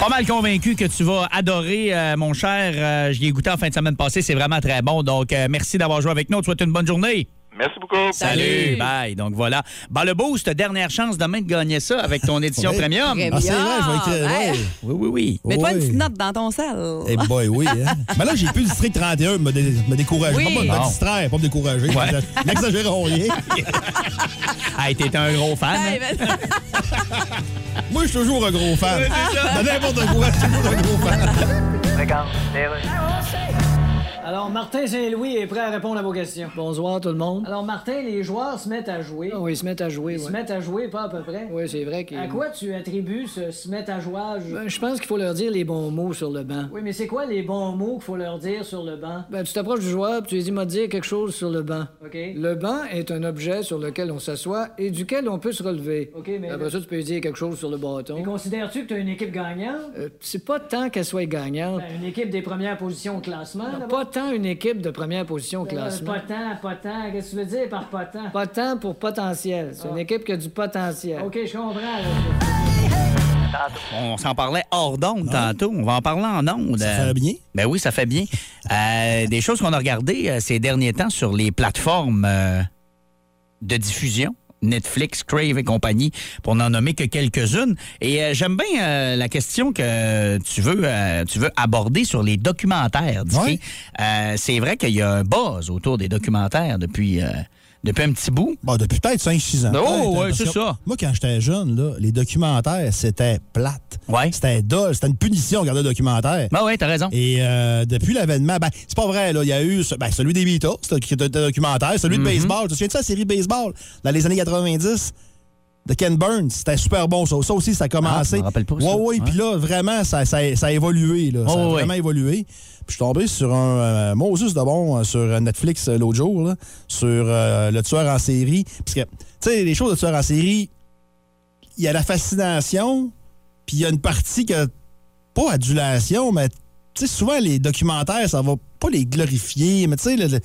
Pas mal convaincu que tu vas adorer, euh, mon cher. Euh, J'y ai goûté en fin de semaine passée. C'est vraiment très bon. Donc, euh, merci d'avoir joué avec nous. On te souhaite une bonne journée. Merci beaucoup. Salut, bye. Donc voilà. Bah le boost, dernière chance demain de gagner ça avec ton édition Oui. premium. Premium. Ah, c'est vrai, je vais écrire. Ouais. ouais. Oui, oui, oui. Mets-toi Oui. une petite note dans ton sel. Eh boy, oui. Hein? Mais là, j'ai plus le district 31 me, dé- me décourager. Oui. Pas me, distraire, pas me décourager. Ouais. N'exagérons rien. Hey, t'es un gros fan. Hey, hein? ben- Moi, je suis toujours un gros fan. De n'importe quoi, je suis toujours un gros fan. Alors, Martin Saint-Louis est prêt à répondre à vos questions. Bonsoir, tout le monde. Alors, Martin, les joueurs se mettent à jouer. oui, ils se mettent à jouer. Ils se mettent à jouer, pas à peu près. Oui, c'est vrai qu'ils. À quoi tu attribues ce se mettre à jouer? je pense qu'il faut leur dire les bons mots sur le banc. Oui, mais c'est quoi les bons mots qu'il faut leur dire sur le banc? Ben, tu t'approches du joueur puis tu lui dis, m'a dire quelque chose sur le banc. OK. Le banc est un objet sur lequel on s'assoit et duquel on peut se relever. OK, mais. Après ça, tu peux lui dire quelque chose sur le bâton. Mais considères-tu que tu as une équipe gagnante? c'est pas tant qu'elle soit gagnante. une équipe des premières positions au classement? pas tant une équipe de première position au classement. Pas tant, pas tant. Qu'est-ce que tu veux dire par pas tant? Pas tant pour potentiel. C'est une équipe qui a du potentiel. OK, je comprends. On s'en parlait hors d'onde tantôt. On va en parler en onde. Ça fait bien? Ben oui, ça fait bien. Euh, des choses qu'on a regardées euh, ces derniers temps sur les plateformes euh, de diffusion. Netflix, Crave et compagnie, pour n'en nommer que quelques-unes. Et euh, j'aime bien euh, la question que tu veux, euh, tu veux aborder sur les documentaires. Ouais. Euh, c'est vrai qu'il y a un buzz autour des documentaires depuis, euh, depuis un petit bout? Bon, depuis peut-être 5-6 ans. Oh, ouais, c'est ça. Moi, quand j'étais jeune, là, les documentaires, c'était plate. Ouais. C'était dole. C'était une punition de regarder le documentaire. Ben oui, t'as raison. Et euh, depuis l'avènement, ben, c'est pas vrai, là. Il y a eu ce- ben, celui des Beatles, qui était un documentaire, celui de baseball. Tu te souviens de ça, la série baseball, dans les années 90? De Ken Burns, c'était super bon ça. Ça aussi, ça a commencé. Ah, je me rappelle pas Ouais, ça. ouais, puis là, vraiment, ça, ça- ça a évolué. Là. ça a ouais. vraiment évolué. Puis je suis tombé sur un euh, Moses de bon euh, sur Netflix euh, l'autre jour, là, sur euh, le tueur en série. Parce que, tu sais, les choses de tueur en série, il y a la fascination, puis il y a une partie que, pas adulation, mais tu sais, souvent les documentaires, ça va pas les glorifier, mais tu sais,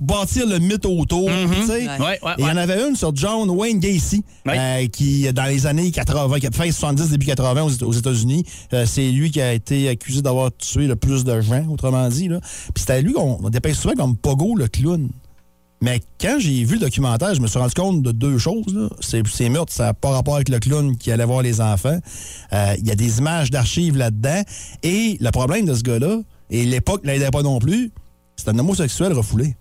bâtir le mythe autour. tu sais. Ouais, ouais, Et il y en avait une sur John Wayne Gacy, euh, qui, dans les années 80, qui a fin 70, début 80 aux, États-Unis, euh, c'est lui qui a été accusé d'avoir tué le plus de gens, autrement dit. Là. Puis c'était lui qu'on on dépeint souvent comme Pogo, le clown. Mais quand j'ai vu le documentaire, je me suis rendu compte de deux choses. ces meurtres, ça n'a pas rapport avec le clown qui allait voir les enfants. Euh, Il y a des images d'archives là-dedans. Et le problème de ce gars-là, et l'époque ne l'aidait pas non plus, c'est un homosexuel refoulé.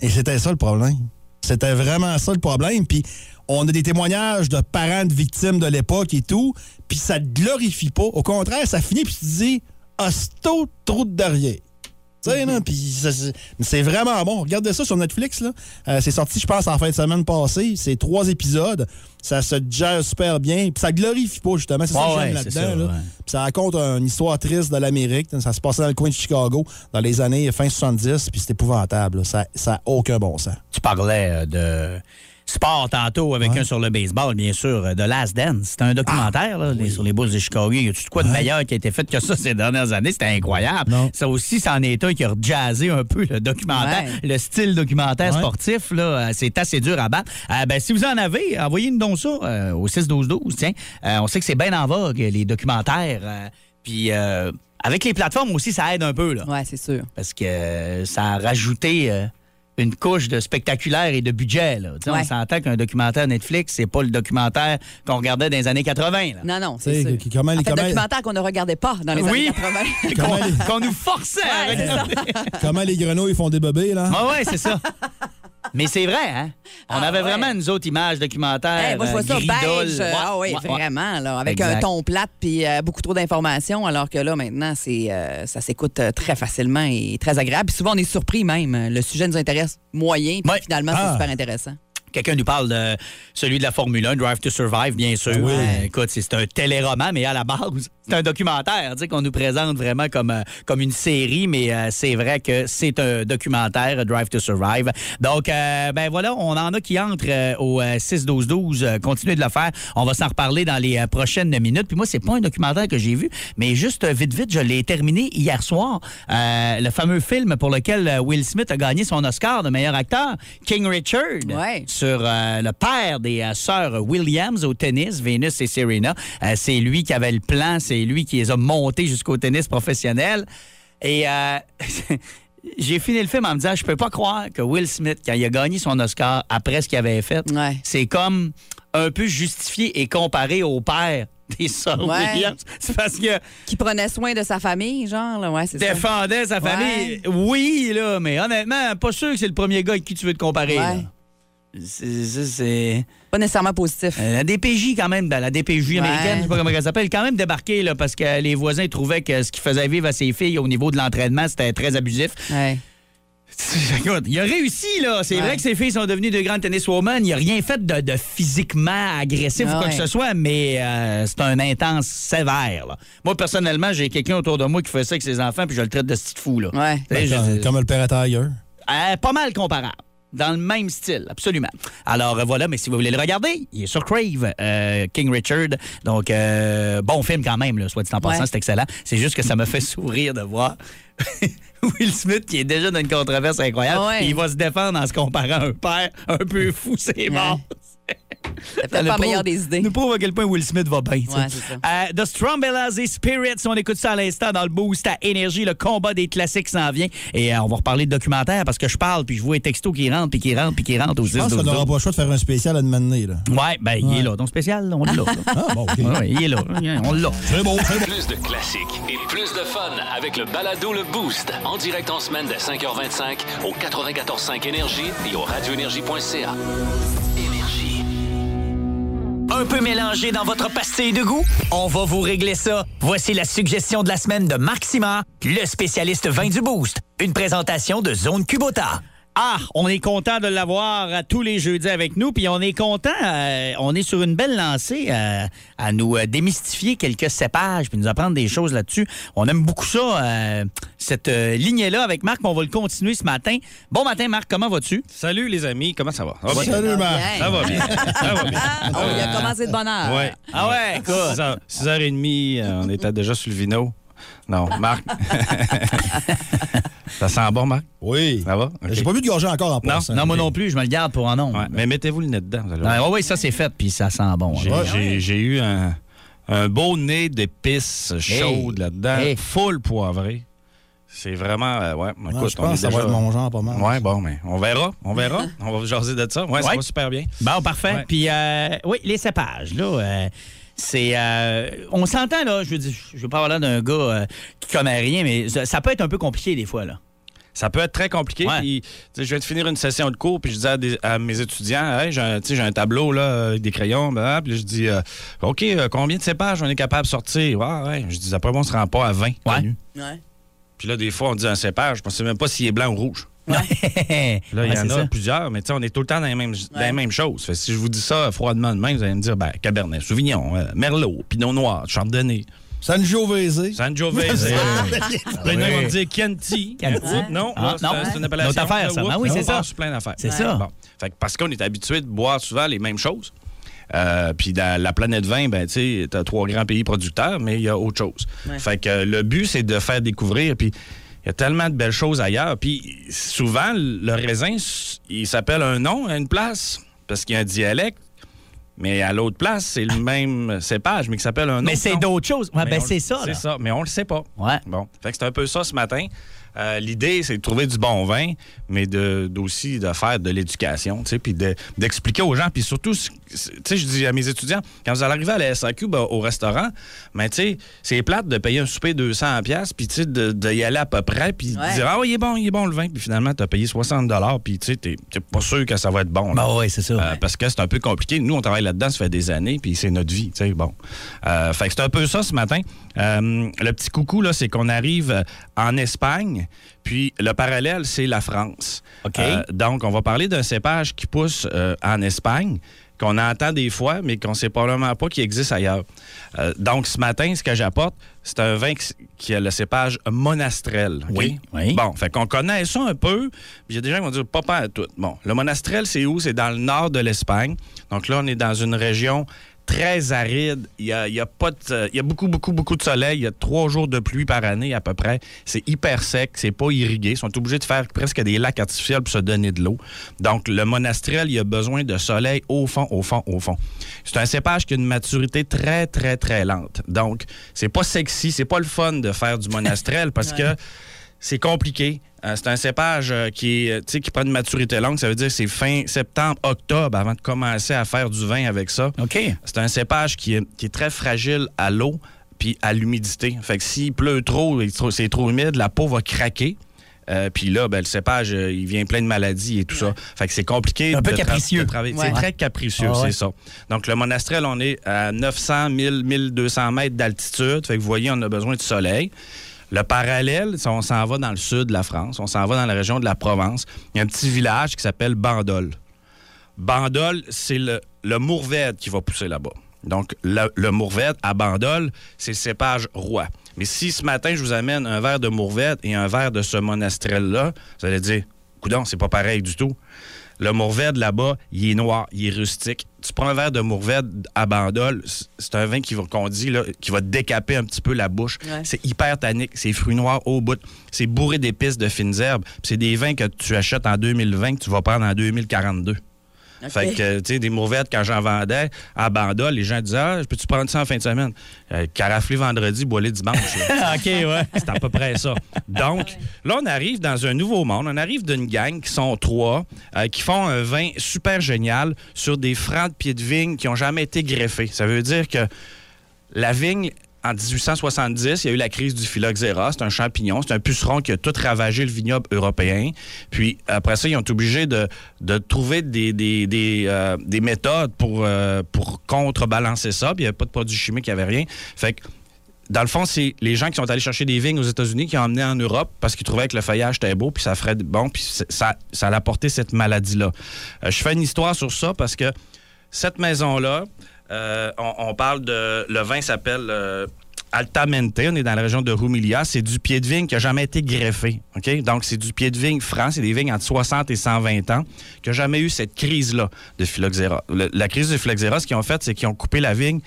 Et c'était ça le problème. C'était vraiment ça le problème. Puis on a des témoignages de parents de victimes de l'époque et tout, puis ça te glorifie pas. Au contraire, ça finit puis tu dis, trop de derrière. Puis ça, c'est vraiment bon. Regardez ça sur Netflix, là. Euh, c'est sorti, je pense, en fin de semaine passée. C'est trois épisodes. Ça se gère super bien. Puis ça glorifie pas, justement. C'est ça Ouais, que j'aime ouais, c'est là-dedans. ça, là. ouais. Puis ça raconte une histoire triste de l'Amérique. Ça se passait dans le coin de Chicago dans les années fin 70, puis c'est épouvantable. là. Ça n'a aucun bon sens. Tu parlais euh, de sport tantôt avec un sur le baseball, bien sûr, euh, de Last Dance. C'était un documentaire là, sur les Bulls de Chicago. Y a-tu de quoi de meilleur qui a été fait que ça ces dernières années? C'était incroyable. Ça aussi, c'en est un qui a jazzé un peu le documentaire, Ouais. le style documentaire sportif. là, euh, C'est assez dur à battre. Euh, ben, si vous en avez, envoyez-nous donc ça euh, au 6-12-12. Tiens, Euh, on sait que c'est bien en vogue, les documentaires. Puis euh, avec les plateformes aussi, ça aide un peu. Là, Ouais, c'est sûr. parce que ça a rajouté une couche de spectaculaire et de budget. Là. Tu sais, Ouais. On s'entend qu'un documentaire Netflix, c'est pas le documentaire qu'on regardait dans les années 80. là. Non, non, Tu sais, c'est sûr. qui- comment les- En fait, comment- documentaire qu'on ne regardait pas dans les Oui. années 80. Comment les, Qu'on nous forçait à Ouais, regarder. comment les grenouilles font des bébés, là? Ah ouais, c'est ça. Mais c'est vrai, hein? On Ah, avait ouais. vraiment, images documentaires. Hey, moi, je vois euh, ça beige. euh, Ouais, ah oui, ouais, vraiment, là, avec Exact. un ton plate puis euh, beaucoup trop d'informations, alors que là, maintenant, c'est euh, ça s'écoute très facilement et très agréable. Puis souvent, on est surpris même. Le sujet nous intéresse moyen, puis finalement, Ah. c'est super intéressant. Quelqu'un nous parle de celui de la Formule 1, Drive to Survive, bien sûr. Oui. Euh, écoute, c'est un téléroman, mais à la base, c'est un documentaire tu sais, qu'on nous présente vraiment comme, euh, comme une série, mais euh, c'est vrai que c'est un documentaire, Drive to Survive. Donc, euh, ben voilà, on en a qui entrent euh, au euh, 6-12-12. Euh, continuez de le faire. On va s'en reparler dans les prochaines minutes. Puis moi, c'est pas un documentaire que j'ai vu, mais juste vite, vite, je l'ai terminé hier soir. Euh, le fameux film pour lequel Will Smith a gagné son Oscar de meilleur acteur, King Richard Ouais. sur euh, le père des sœurs Williams au tennis, Venus et Serena. Euh, c'est lui qui avait le plan, c'est lui qui les a montés jusqu'au tennis professionnel. Et euh, j'ai fini le film en me disant, je peux pas croire que Will Smith, quand il a gagné son Oscar après ce qu'il avait fait, Ouais. c'est comme un peu justifié et comparé au père des sœurs Ouais. Williams. C'est parce que Qui prenait soin de sa famille, genre, là, ouais, c'est ça. défendait sa famille. Oui, là, mais honnêtement, pas sûr que c'est le premier gars avec qui tu veux te comparer. Là. C'est-. Pas nécessairement positif. Euh, La DPJ, quand même, ben, la DPJ américaine, je sais pas comment elle s'appelle, quand même débarqué là, parce que les voisins trouvaient que ce qu'il faisait vivre à ses filles au niveau de l'entraînement, c'était très abusif. Ouais. Il a réussi, là. C'est Ouais. vrai que ses filles sont devenues de grandes tenniswomen. Il a rien fait de, de physiquement agressif ou quoi que ce soit, mais euh, c'est un intense sévère. là. Moi, personnellement, j'ai quelqu'un autour de moi qui fait ça avec ses enfants, puis je le traite de petit fou. Là. Ouais. Je- Comme, comme le père à Tiger. euh, pas mal comparable. Dans le même style, absolument. Alors euh, voilà, mais si vous voulez le regarder, il est sur Crave, euh, King Richard. Donc, euh, bon film quand même, là, soit dit en passant, Ouais. c'est excellent. C'est juste que ça me fait sourire de voir Will Smith qui est déjà dans une controverse incroyable. Ouais. il va se défendre en se comparant à un père un peu fou, c'est mort. C'est peut-être pas la meilleure des idées. nous prouve à quel point Will Smith va bien. Ouais, ça. Euh, The Strongbellas et Spirits, on écoute ça à l'instant dans le boost à Énergie. Le combat des classiques s'en vient. Et euh, on va reparler de documentaire parce que je parle, puis je vois les textos qui rentrent, puis qui rentrent, puis qui rentrent au 6 Je pense qu'on 12 n'aura pas le choix de faire un spécial à demander, là. Ouais, ben il est là. Ton spécial, on l'a. là. Ah, bon, OK. Ouais, ouais, il est là. On l'a. C'est bon, c'est bon. Plus de classiques et plus de fun avec le balado Le Boost. En direct en semaine dès 5h25 au 94.5 Énergie et au radioénergie.ca. Un peu mélangé dans votre pastille de goût? On va vous régler ça. Voici la suggestion de la semaine de Marc Simard, le spécialiste vin du Boost. Une présentation de Zone Cubota. Ah, on est content de l'avoir à tous les jeudis avec nous, puis on est content, euh, on est sur une belle lancée euh, à nous euh, démystifier quelques cépages, puis nous apprendre des choses là-dessus. On aime beaucoup ça, euh, cette euh, lignée-là avec Marc, on va le continuer ce matin. Bon matin, Marc, comment vas-tu? Salut les amis, comment ça va? Ça va bien? Salut, Marc. Ça va bien. Ça va bien. Oh, il a commencé de bonne heure. Ouais. Ah ouais, écoute. 6h30, euh, on était déjà sur le vino. Non, Marc. Ça sent bon, Marc? Oui. Ça va? J'ai pas bu de gorgée encore en Non. passant. Non, moi non plus, je me le garde pour un nom. Ouais, mais mettez-vous le nez dedans. vous oui, ça c'est fait, puis ça sent bon. J'ai Ouais. j'ai- eu un, un beau nez d'épices chaudes là-dedans, Hey. full poivré. C'est vraiment. euh, ouais, écoute, je on pense est que ça va déjà- être mon genre pas mal. Ouais, bon, mais on verra. On verra. on va jaser de ça. Ouais, ça Ouais. va super bien. Bon, parfait. Ouais. Puis, euh, oui, les cépages, là, euh, c'est. euh, on s'entend, là, je veux dire, je veux pas avoir l'air d'un gars euh, qui connaît rien, mais ça, ça peut être un peu compliqué des fois, là. Ça peut être très compliqué. Ouais. Puis, je viens de finir une session de cours, puis je disais à, des- à mes étudiants, hey, j'ai un, tableau là, avec des crayons, ben, puis je dis, euh, OK, euh, combien de cépages on est capable de sortir? Ouais, ouais. Je dis, après on se rend pas à 20. connus. Ouais. Puis là, des fois, on dit un cépage, je ne sais même pas s'il est blanc ou rouge. Ouais. Là, il y en a ça. plusieurs, mais tu sais, on est tout le temps dans les mêmes, dans les mêmes choses. Fait que si je vous dis ça froidement de même, vous allez me dire, ben, Cabernet, Sauvignon, euh, Merlot, Pinot Noir, Chardonnay, Sangiovese. Sangiovese. Plein de vont me dire Chianti. Non, Ah, non. c'est une appellation. Notre affaire, ça. Ah oui, c'est ça. sur plein d'affaires. C'est ça. Bon. Fait que parce qu'on est habitué de boire souvent les mêmes choses. Euh, puis dans la planète vin, ben, tu sais, t'as trois grands pays producteurs, mais il y a autre chose. Ouais. Fait que euh, le but, c'est de faire découvrir. Puis il y a tellement de belles choses ailleurs. Puis souvent, le raisin, il s'appelle un nom à une place parce qu'il y a un dialecte. Mais à l'autre place, c'est le même cépage, mais qui s'appelle un autre Mais c'est d'autres choses. Ouais, ben, c'est ça. C'est ça, mais on le sait pas. Ouais. Bon. Fait que c'est un peu ça ce matin. Euh, L'idée, c'est de trouver du bon vin, mais de, aussi de faire de l'éducation, tu sais, puis de- d'expliquer aux gens. Puis surtout, tu sais, je dis à mes étudiants, quand vous allez arriver à la SAQ, ben, au restaurant, ben, tu sais, c'est plate de payer un souper 200 pièces puis tu sais, de, de y aller à peu près, puis de Ouais. dire, ah oui, il est bon, il est bon le vin, puis finalement, tu as payé 60 puis tu sais, t'es pas sûr que ça va être bon. là. Ben ouais, c'est ça. Euh, parce que c'est un peu compliqué. Nous, on travaille là-dedans, ça fait des années, puis c'est notre vie, tu sais, bon. Euh, fait que c'est un peu ça ce matin. Euh, le petit coucou, là, c'est qu'on arrive en Espagne, puis le parallèle, c'est la France. OK. Donc, on va parler d'un cépage qui pousse en Espagne, qu'on entend des fois, mais qu'on sait probablement pas qu'il existe ailleurs. Euh, donc, ce matin, ce que j'apporte, c'est un vin qui, qui a le cépage monastrel. Oui, oui. Bon, fait qu'on connaît ça un peu. puis Il y a des gens qui vont dire pas pas à tout. Bon, le monastrel, c'est où? C'est dans le nord de l'Espagne. Donc là, on est dans une région très aride. Il y a, il y a pas de- euh, il y a beaucoup, beaucoup, beaucoup de soleil. Il y a trois jours de pluie par année à peu près. C'est hyper sec. C'est pas irrigué. Ils sont obligés de faire presque des lacs artificiels pour se donner de l'eau. Donc, le monastrel, il a besoin de soleil au fond, au fond, au fond. C'est un cépage qui a une maturité très, très, très lente. Donc, c'est pas sexy. C'est pas le fun de faire du monastrel parce que c'est compliqué. Euh, c'est un cépage euh, qui, est, euh, qui prend une maturité longue. Ça veut dire que c'est fin septembre, octobre avant de commencer à faire du vin avec ça. OK. C'est un cépage qui est, qui est très fragile à l'eau puis à l'humidité. Fait que s'il pleut trop et c'est trop humide, la peau va craquer. Euh, puis là, ben, le cépage, euh, il vient plein de maladies et tout ça. Fait que c'est compliqué. Un peu de capricieux. Ouais. C'est très capricieux, Ah ouais. c'est ça. Donc, le monastrel, on est à 900, 1000, 1200 mètres d'altitude. Fait que vous voyez, on a besoin de soleil. Le parallèle, on s'en va dans le sud de la France, on s'en va dans la région de la Provence. Il y a un petit village qui s'appelle Bandol. Bandol, c'est le, le qui va pousser là-bas. Donc, le, le à Bandol, c'est le cépage roi. Mais si ce matin, je vous amène un verre de mourvèdre et un verre de ce monastrel-là, vous allez dire, coudon, c'est pas pareil du tout. Le mourvèdre là-bas, il est noir, il est rustique. Tu prends un verre de mourvèdre à Bandol, c- c'est un vin qui va, qu'on dit, là, qui va décaper un petit peu la bouche. Ouais. C'est hyper tannique, c'est fruits noirs au bout. C'est bourré d'épices, de fines herbes. C'est des vins que tu achètes en 2020 que tu vas prendre en 2042. Fait que, tu sais, des mourvèdres, quand j'en vendais à Bandol, les gens disaient Ah, peux-tu prendre ça en fin de semaine? Euh, Caraflé vendredi, boiler dimanche. OK, ouais. C'est à peu près ça. Donc, là, on arrive dans un nouveau monde. On arrive d'une gang qui sont trois, euh, qui font un vin super génial sur des francs de pied de vigne qui n'ont jamais été greffés. Ça veut dire que la vigne, en 1870, il y a eu la crise du phylloxéra. C'est un champignon, c'est un puceron qui a tout ravagé le vignoble européen. Puis après ça, ils ont été obligés de, trouver des, euh, des méthodes pour, euh, pour contrebalancer ça. Puis il n'y avait pas de produits chimiques, il n'y avait rien. Fait que dans le fond, c'est les gens qui sont allés chercher des vignes aux États-Unis qui ont emmené en Europe parce qu'ils trouvaient que le feuillage était beau, puis ça ferait bon, puis ça, ça apporter cette maladie-là. Euh, je fais une histoire sur ça parce que cette maison-là, euh, on, parle de. Le vin s'appelle. euh, Altamente, on est dans la région de Rumilia. C'est du pied de vigne qui n'a jamais été greffé. Donc, c'est du pied de vigne franc. C'est des vignes entre 60 et 120 ans qui n'a jamais eu cette crise-là de phylloxéra. La crise du phylloxéra, ce qu'ils ont fait, c'est qu'ils ont coupé la vigne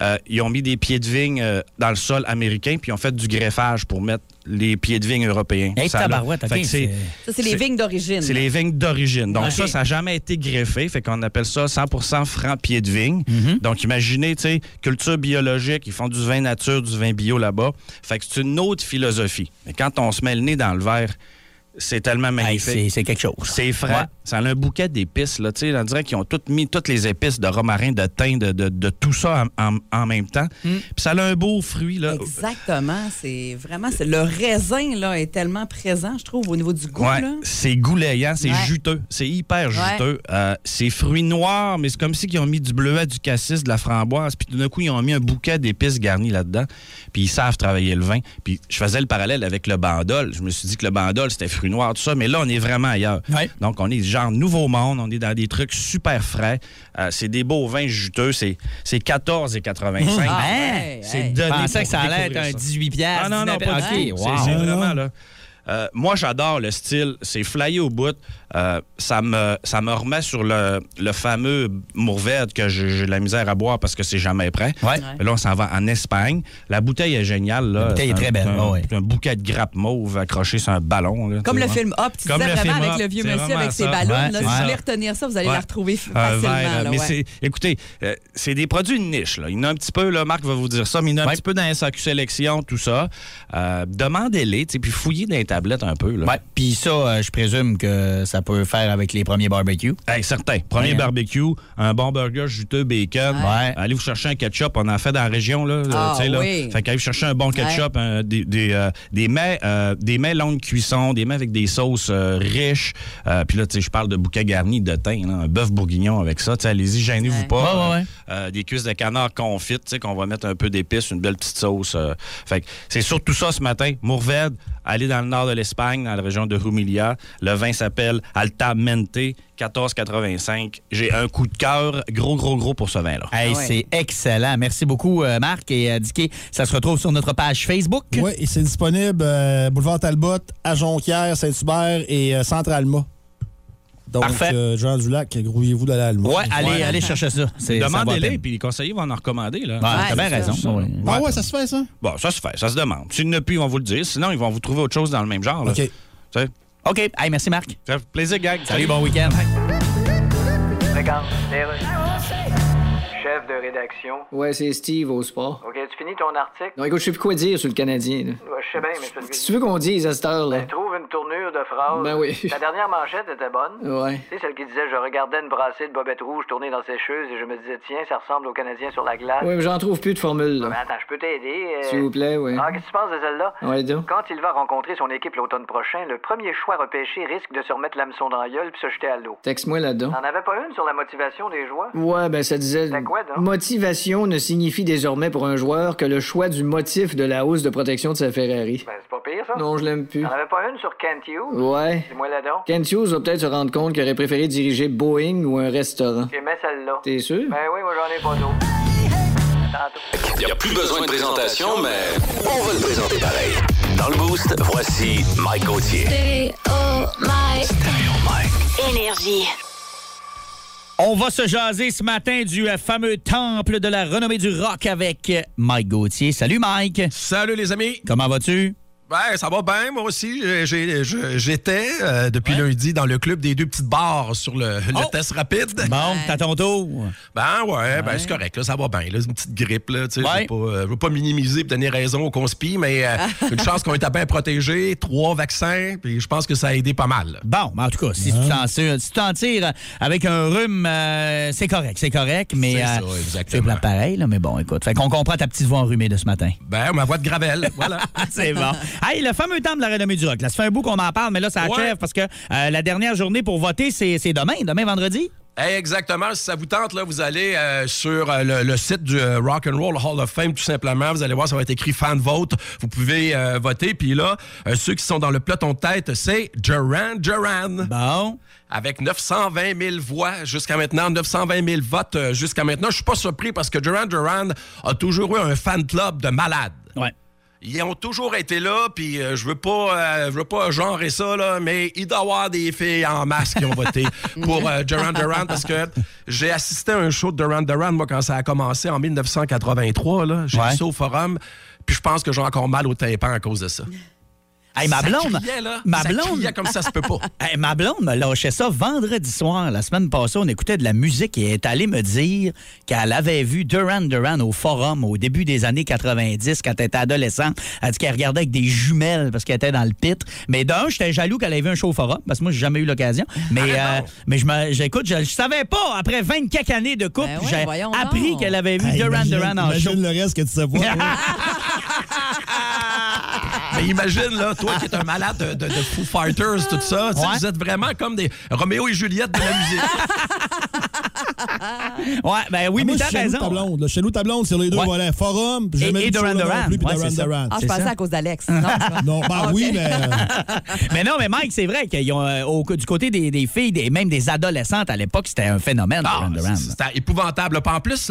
euh, ils ont mis des pieds de vigne euh, dans le sol américain, puis ils ont fait du greffage pour mettre les pieds de vigne européens. Hey, Ça c'est- Ça, c'est les vignes d'origine. c'est les vignes d'origine. Donc, ça, ça n'a jamais été greffé. Fait qu'on appelle ça 100% franc pied de vigne. Donc, imaginez, tu sais, culture biologique, ils font du vin nature, du vin bio là-bas. Fait que c'est une autre philosophie. Mais quand on se met le nez dans le verre, c'est tellement magnifique. c'est- c'est quelque chose. C'est frais. Ouais. Ça a un bouquet d'épices, là. Tu sais, on dirait qu'ils ont toutes mis toutes les épices de romarin, de thym, de, de- de tout ça en, en- en même temps. Hmm. Puis ça a un beau fruit, là. Exactement. C'est vraiment. c'est- Le raisin là, est tellement présent, je trouve, au niveau du goût. Ouais, c'est goulayant, c'est Ouais. juteux, c'est hyper Ouais. juteux. Euh, c'est fruits noirs, mais c'est comme si ils ont mis du bleuet, du cassis, de la framboise, puis tout d'un coup ils ont mis un bouquet d'épices garnies là-dedans, puis ils savent travailler le vin. Puis je faisais le parallèle avec le bandol. Je me suis dit que le bandol c'était fruits noirs tout ça, mais là on est vraiment ailleurs. Donc on est genre nouveau monde, on est dans des trucs super frais. Euh, c'est des beaux vins juteux, c'est c'est 14,85. Ah, ouais. C'est Hey. donné Je pensais que ça allait être un ça. 18 piastres, Ah non, non, 19 pas du OK, tout. wow. C'est- C'est vraiment là. Euh, moi, j'adore le style. C'est flyé au bout. Euh, ça, me, ça me remet sur le, le fameux Mourvèdre que j'ai de la misère à boire parce que c'est jamais prêt. Mais Là, on s'en va en Espagne. La bouteille est géniale. Là. La bouteille est très un- belle, un, ouais. un bouquet de grappes mauves accroché sur un ballon. là, Comme le vois. film Hop, tu Comme disais le vraiment film avec le vieux monsieur avec ses ça. ballons. Ouais, là, si vous voulez retenir ça, vous allez Ouais. la retrouver Un facilement. verre, là, mais ouais. c'est, écoutez, euh, c'est des produits de niche. Là. Il y en a un petit peu, là, Marc va vous dire ça, mais il y en a un petit peu dans SAQ Sélection, tout ça. Euh, demandez-les, puis fouillez les tablettes un peu. Là. Puis ça, euh, je présume que ça peut faire avec les premiers barbecues. Hey, certain. Premier Ouais, hein. barbecue, un bon burger juteux, bacon. Ouais. Allez vous chercher un ketchup. On en fait dans la région. Là, Ah, là. oui. Fait qu'allez vous chercher un bon ketchup, un- des, des, euh, des mets, euh, des mets longue cuisson, des mets avec des sauces euh, riches. Euh, Puis là, tu sais, je parle de bouquet garni de thym, là, un bœuf bourguignon avec ça. Tu sais, Allez-y, gênez-vous pas. Ouais, ouais, ouais. Euh, des cuisses de canard confites, tu sais, qu'on va mettre un peu d'épices, une belle petite sauce. euh. Fait que c'est surtout ça ce matin. Mourvèdre, allez dans le nord de l'Espagne, dans la région de Rumilia. Le vin s'appelle Altamente, 14,85. J'ai un coup de cœur, gros, gros, gros pour ce vin-là. Hey, C'est excellent. Merci beaucoup, euh, Marc. Et euh, Dicky, ça se retrouve sur notre page Facebook. Oui, et c'est disponible euh, Boulevard Talbot, à Jonquière, Saint-Hubert et euh, Centre-Alma. Donc, Parfait. euh, Jean Dulac, grouillez-vous d'aller à l'Alma. Ouais, allez, allez chercher ça. Ça Demandez-les, puis les conseillers vont en recommander. Là. Ouais, t'as bien raison. Ouais. Ah ouais, ça se fait, ça? Bon, ça se fait, ça se demande. S'il n'y en a plus, ils vont vous le dire. Sinon, ils vont vous trouver autre chose dans le même genre. là. OK. OK. Hey, merci, Marc. Ça fait plaisir, gang. Salut, bon week-end. Regarde, Chef de rédaction. Ouais, c'est Steve au sport. OK, tu finis ton article? Non, écoute, je sais plus quoi dire sur le Canadien. là. Ouais, je sais bien, mais Qu'est-ce que tu veux qu'on dise à cette heure-là? Ben, trouve une tournure de phrase. Ben oui. Ta dernière manchette était bonne. Ouais. Tu sais, celle qui disait Je regardais une brassée de bobettes rouges tourner dans sécheuse et je me disais Tiens, ça ressemble aux Canadiens sur la glace. Ouais, mais j'en trouve plus de formule, là. attends, je peux t'aider. euh. S'il vous plaît, ouais. Ah, qu'est-ce que tu penses de celle-là? Ouais, donc. Quand il va rencontrer son équipe l'automne prochain, le premier choix repêché risque de se remettre l'hameçon dans la gueule puis se jeter à l'eau. Texte-moi là-dedans. T'en avais pas une sur la motivation des joueurs? Ouais, ben ça disait. C'était quoi, donc? Motivation ne signifie désormais pour un joueur que le choix du motif de la hausse de protection de sa Ferrari. Ben, c'est pas pire, ça. Non, je l'aime plus. T'en avais pas une sur Kent Hughes? Ouais. Dis-moi là donc. Kent Hughes va peut-être se rendre compte qu'il aurait préféré diriger Boeing ou un restaurant. J'aimais celle-là. T'es sûr? Ben oui, moi j'en ai pas d'autres. Il n'y a plus besoin de présentation, mais on va le présenter pareil. Dans le boost, voici Mike Gauthier. Énergie. On va se jaser ce matin du fameux temple de la renommée du rock avec Mike Gauthier. Salut, Mike. Salut, les amis. Comment vas-tu? Ben, ça va bien, moi aussi. J'étais euh, depuis lundi dans le club des deux petites barres sur le, le Oh! test rapide. Bon, t'as ton tour. Ben ouais, ben c'est correct, là, ça va bien. Une petite grippe, là, tu sais. Ouais. Je pas, euh, veux pas minimiser et donner raison au conspi, mais euh, une chance qu'on était bien protégés, trois vaccins, puis je pense que ça a aidé pas mal. Bon, mais en tout cas, si tu t'en tires, si tu t'en tires avec un rhume, euh, c'est correct, c'est correct, mais C'est ça, exactement. c'est plat pareil, là, mais bon, écoute. Fait qu'on comprend ta petite voix enrhumée de ce matin. Ben, ma voix de gravel, voilà. c'est bon. Hey, le fameux temple de la renommée du rock. Là, ça fait un bout qu'on en parle, mais là, ça Ouais. achève parce que euh, la dernière journée pour voter, c'est demain, demain vendredi? Hey, Exactement. Si ça vous tente, là, vous allez euh, sur euh, le, le site du euh, Rock and Roll Hall of Fame, tout simplement. Vous allez voir, ça va être écrit fan vote. Vous pouvez voter. Puis là, ceux qui sont dans le peloton de tête, c'est Duran Duran. Bon. Avec 920 000 voix jusqu'à maintenant, 920 000 votes jusqu'à maintenant. Je suis pas surpris parce que Duran Duran a toujours eu un fan club de malades. Ouais. Ils ont toujours été là, puis euh, je veux pas, euh, je veux pas genrer ça là, mais il doit y avoir des filles en masse qui ont voté pour euh, Duran Duran parce que j'ai assisté à un show de Duran Duran moi quand ça a commencé en 1983 là, j'ai Ouais. vu ça au forum, puis je pense que j'ai encore mal au tympan à cause de ça. Hey, ma Ça blonde, criait, là. ma Ça blonde, comme ça se peut pas. Hey, ma blonde me lâchait ça vendredi soir. La semaine passée, on écoutait de la musique et elle est allée me dire qu'elle avait vu Duran Duran au forum au début des années 90 quand elle était adolescente. Elle dit qu'elle regardait avec des jumelles parce qu'elle était dans le pit. Mais d'un, j'étais jaloux qu'elle ait vu un show au forum parce que moi, j'ai jamais eu l'occasion. Mais, euh, mais je me- j'écoute, je, je savais pas. Après 20 quelques années de couple, Ben ouais, j'ai appris qu'elle avait vu Hey, Duran Duran en show. imagine le reste que tu sais pas. Mais imagine, là, toi qui es un malade de, de- de Foo Fighters, tout ça, Ouais. vous êtes vraiment comme des Roméo et Juliette de la musique. Ouais, ben oui, Ah, mais t'as raison. ta blonde. là. Chez nous, ta blonde, c'est les deux Ouais. volets. Forum, puis Et- jamais et show Duran Duran. plus, puis Ouais, Duran c'est ça. Duran. Ah, je pensais à cause d'Alex. Non, Non, ben oui, mais... euh, Mais non, mais Mike, c'est vrai qu'ils ont, euh, au- du côté des, des filles, des, même des adolescentes à l'époque, c'était un phénomène, Ah, Duran C'était épouvantable. Puis En plus,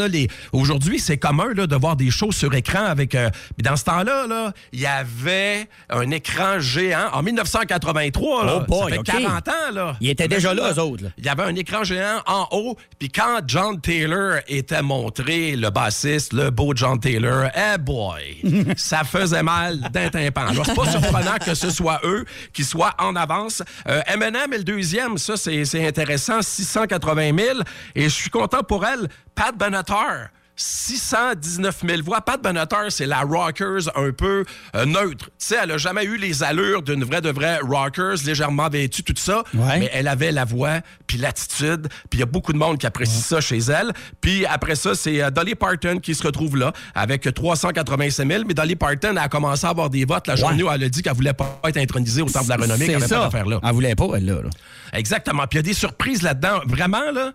aujourd'hui, c'est commun là, de voir des shows sur écran avec. euh, puis dans ce temps-là, là, il y avait un écran géant en 1983. Là, Oh boy, ça fait OK. 40 ans. Là. Ils étaient déjà là, eux autres. Il y avait un écran géant en haut. Puis quand John Taylor était montré, le bassiste, le beau John Taylor, eh boy, ça faisait mal d'un tympan. Alors, c'est pas surprenant que ce soit eux qui soient en avance. Euh, Eminem est le deuxième. Ça, c'est c'est intéressant. 680 000. Et je suis content pour elle. Pat Benatar. 619 000 voix. Pat Benatar, c'est la rockers un peu euh, neutre. Tu sais, elle a jamais eu les allures d'une vraie de vraie rockers, légèrement vêtue, tout ça. Ouais. Mais elle avait la voix, puis l'attitude, puis il y a beaucoup de monde qui apprécie ça chez elle. Puis après ça, c'est euh, Dolly Parton qui se retrouve là, avec 387 000. Mais Dolly Parton a commencé à avoir des votes la journée où elle a dit qu'elle voulait pas être intronisée au Temple de la Renommée, qu'elle C'est avait pas là. Elle voulait pas, elle, là. là. Exactement. Puis il y a des surprises là-dedans. Vraiment, là,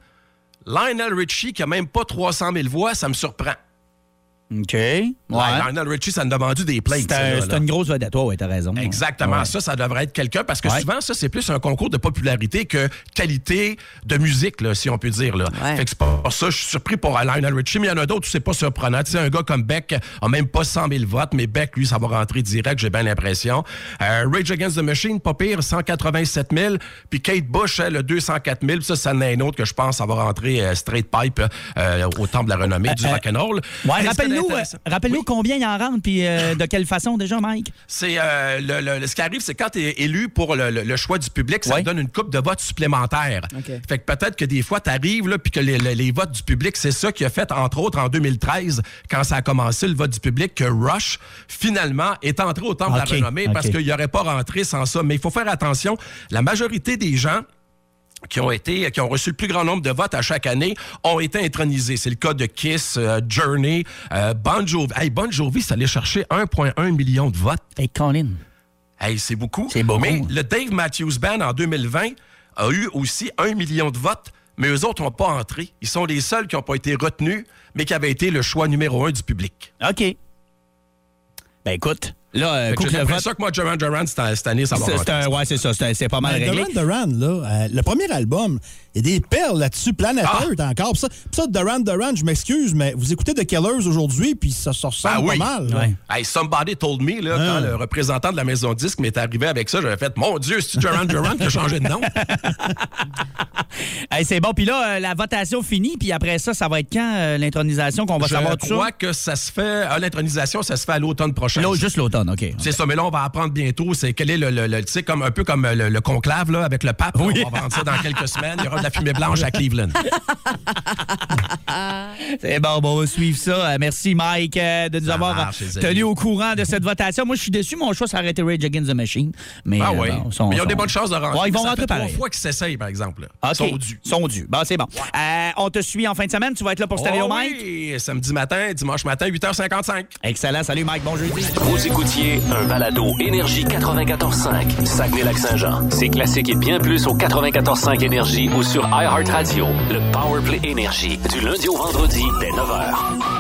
Lionel Richie, qui a même pas 300 000 voix, ça me surprend. OK. Ouais. Ouais, Lionel Richie, ça nous a vendu des plates. C'est une grosse vedette. Ouais, t'as raison. Exactement. Ouais. Ça, ça devrait être quelqu'un parce que Ouais. souvent, ça, c'est plus un concours de popularité que qualité de musique, là, si on peut dire. Là. Ouais. Fait que c'est pas pour ça. Je suis surpris pour Lionel Richie, mais il y en a d'autres où c'est pas surprenant. Tu sais, un gars comme Beck a même pas 100 000 votes, mais Beck, lui, ça va rentrer direct, j'ai bien l'impression. Euh, Rage Against the Machine, pas pire, 187 000. Puis Kate Bush, elle, a 204 000. Puis ça, ça en est un autre que je pense, ça va rentrer euh, straight pipe euh, au temple de la renommée du Euh, rock'n'roll. Ouais, c'était rappelle-nous euh, combien il en rentre puis euh, de quelle façon déjà, Mike? C'est euh, le, le- ce qui arrive, c'est quand tu es élu pour le, le- le choix du public, ça te donne une coupe de votes supplémentaires. Fait que peut-être que des fois, tu arrives puis que les, les- les votes du public, c'est ça qui a fait, entre autres, en 2013, quand ça a commencé le vote du public, que Rush, finalement, est entré au temple de la renommée parce qu'il n'aurait pas rentré sans ça. Mais il faut faire attention. La majorité des gens qui ont été, qui ont reçu le plus grand nombre de votes à chaque année, ont été intronisés. C'est le cas de Kiss, euh, Journey, euh, Bon Jovi. Hey, Bon Jovi, ça allait chercher 1,1 million de votes. Hey, Colin. Hey, c'est beaucoup. C'est beaucoup. Mais le Dave Matthews Band en 2020 a eu aussi un million de votes, mais eux autres n'ont pas entré. Ils sont les seuls qui n'ont pas été retenus, mais qui avaient été le choix numéro un du public. OK. Ben écoute, là, euh, Fait que coupe J'ai le vote. l'impression que moi, Duran Duran, cette année, ça va C'est rentrer. c'est un- ouais, c'est ça. C'est pas mal Ben, réglé. Duran Duran, là, euh, le premier album, il y a des perles là-dessus, Planet Ah! Earth encore. Puis ça, puis ça, Duran Duran, je m'excuse, mais vous écoutez The Killers aujourd'hui, puis ça, ça ressemble Ah oui. pas mal. Hey, somebody told me, là, Ah. quand le représentant de la maison disque m'est arrivé avec ça, j'avais fait Mon Dieu, c'est Duran Duran qui a changé de nom? Hey, c'est bon. Puis là, euh, la votation finie. Puis après ça, ça va être quand euh, l'intronisation qu'on va Je savoir tout crois ça? que ça se fait. à l'intronisation, ça se fait à l'automne prochain. Là, juste l'automne, OK. C'est ça, mais là, on va apprendre bientôt. C'est quel est le, le- le- tu sais, comme un peu comme le, le conclave là, avec le pape. là. Oui. On va vendre ça dans quelques semaines. Il y aura de la fumée blanche à Cleveland. C'est bon, bon, on va suivre ça. Euh, merci, Mike, euh, de nous Ça avoir marche, tenu au courant de cette votation. Moi, je suis déçu. Mon choix, ça aurait été Rage Against the Machine. Mais, Ah euh, oui. bon, mais ils ont des bonnes chances de rentrer. Ouais, ils vont Ça rentrer pareil. trois fois qu'ils s'essayent, par exemple. là. OK. Ils sont dus. Sont dus. Bon, c'est bon. Euh, on te suit en fin de semaine. Tu vas être là pour Stéréo Oh Mike? oui, samedi matin, dimanche matin, 8h55. Excellent. Salut, Mike. Bon jeudi. Vous un balado Énergie 94.5, Saguenay-Lac-Saint-Jean. C'est classique et bien plus au 94.5 Énergie ou sur iHeartRadio. Le Powerplay Énergie, du lundi au vendredi dès 9h.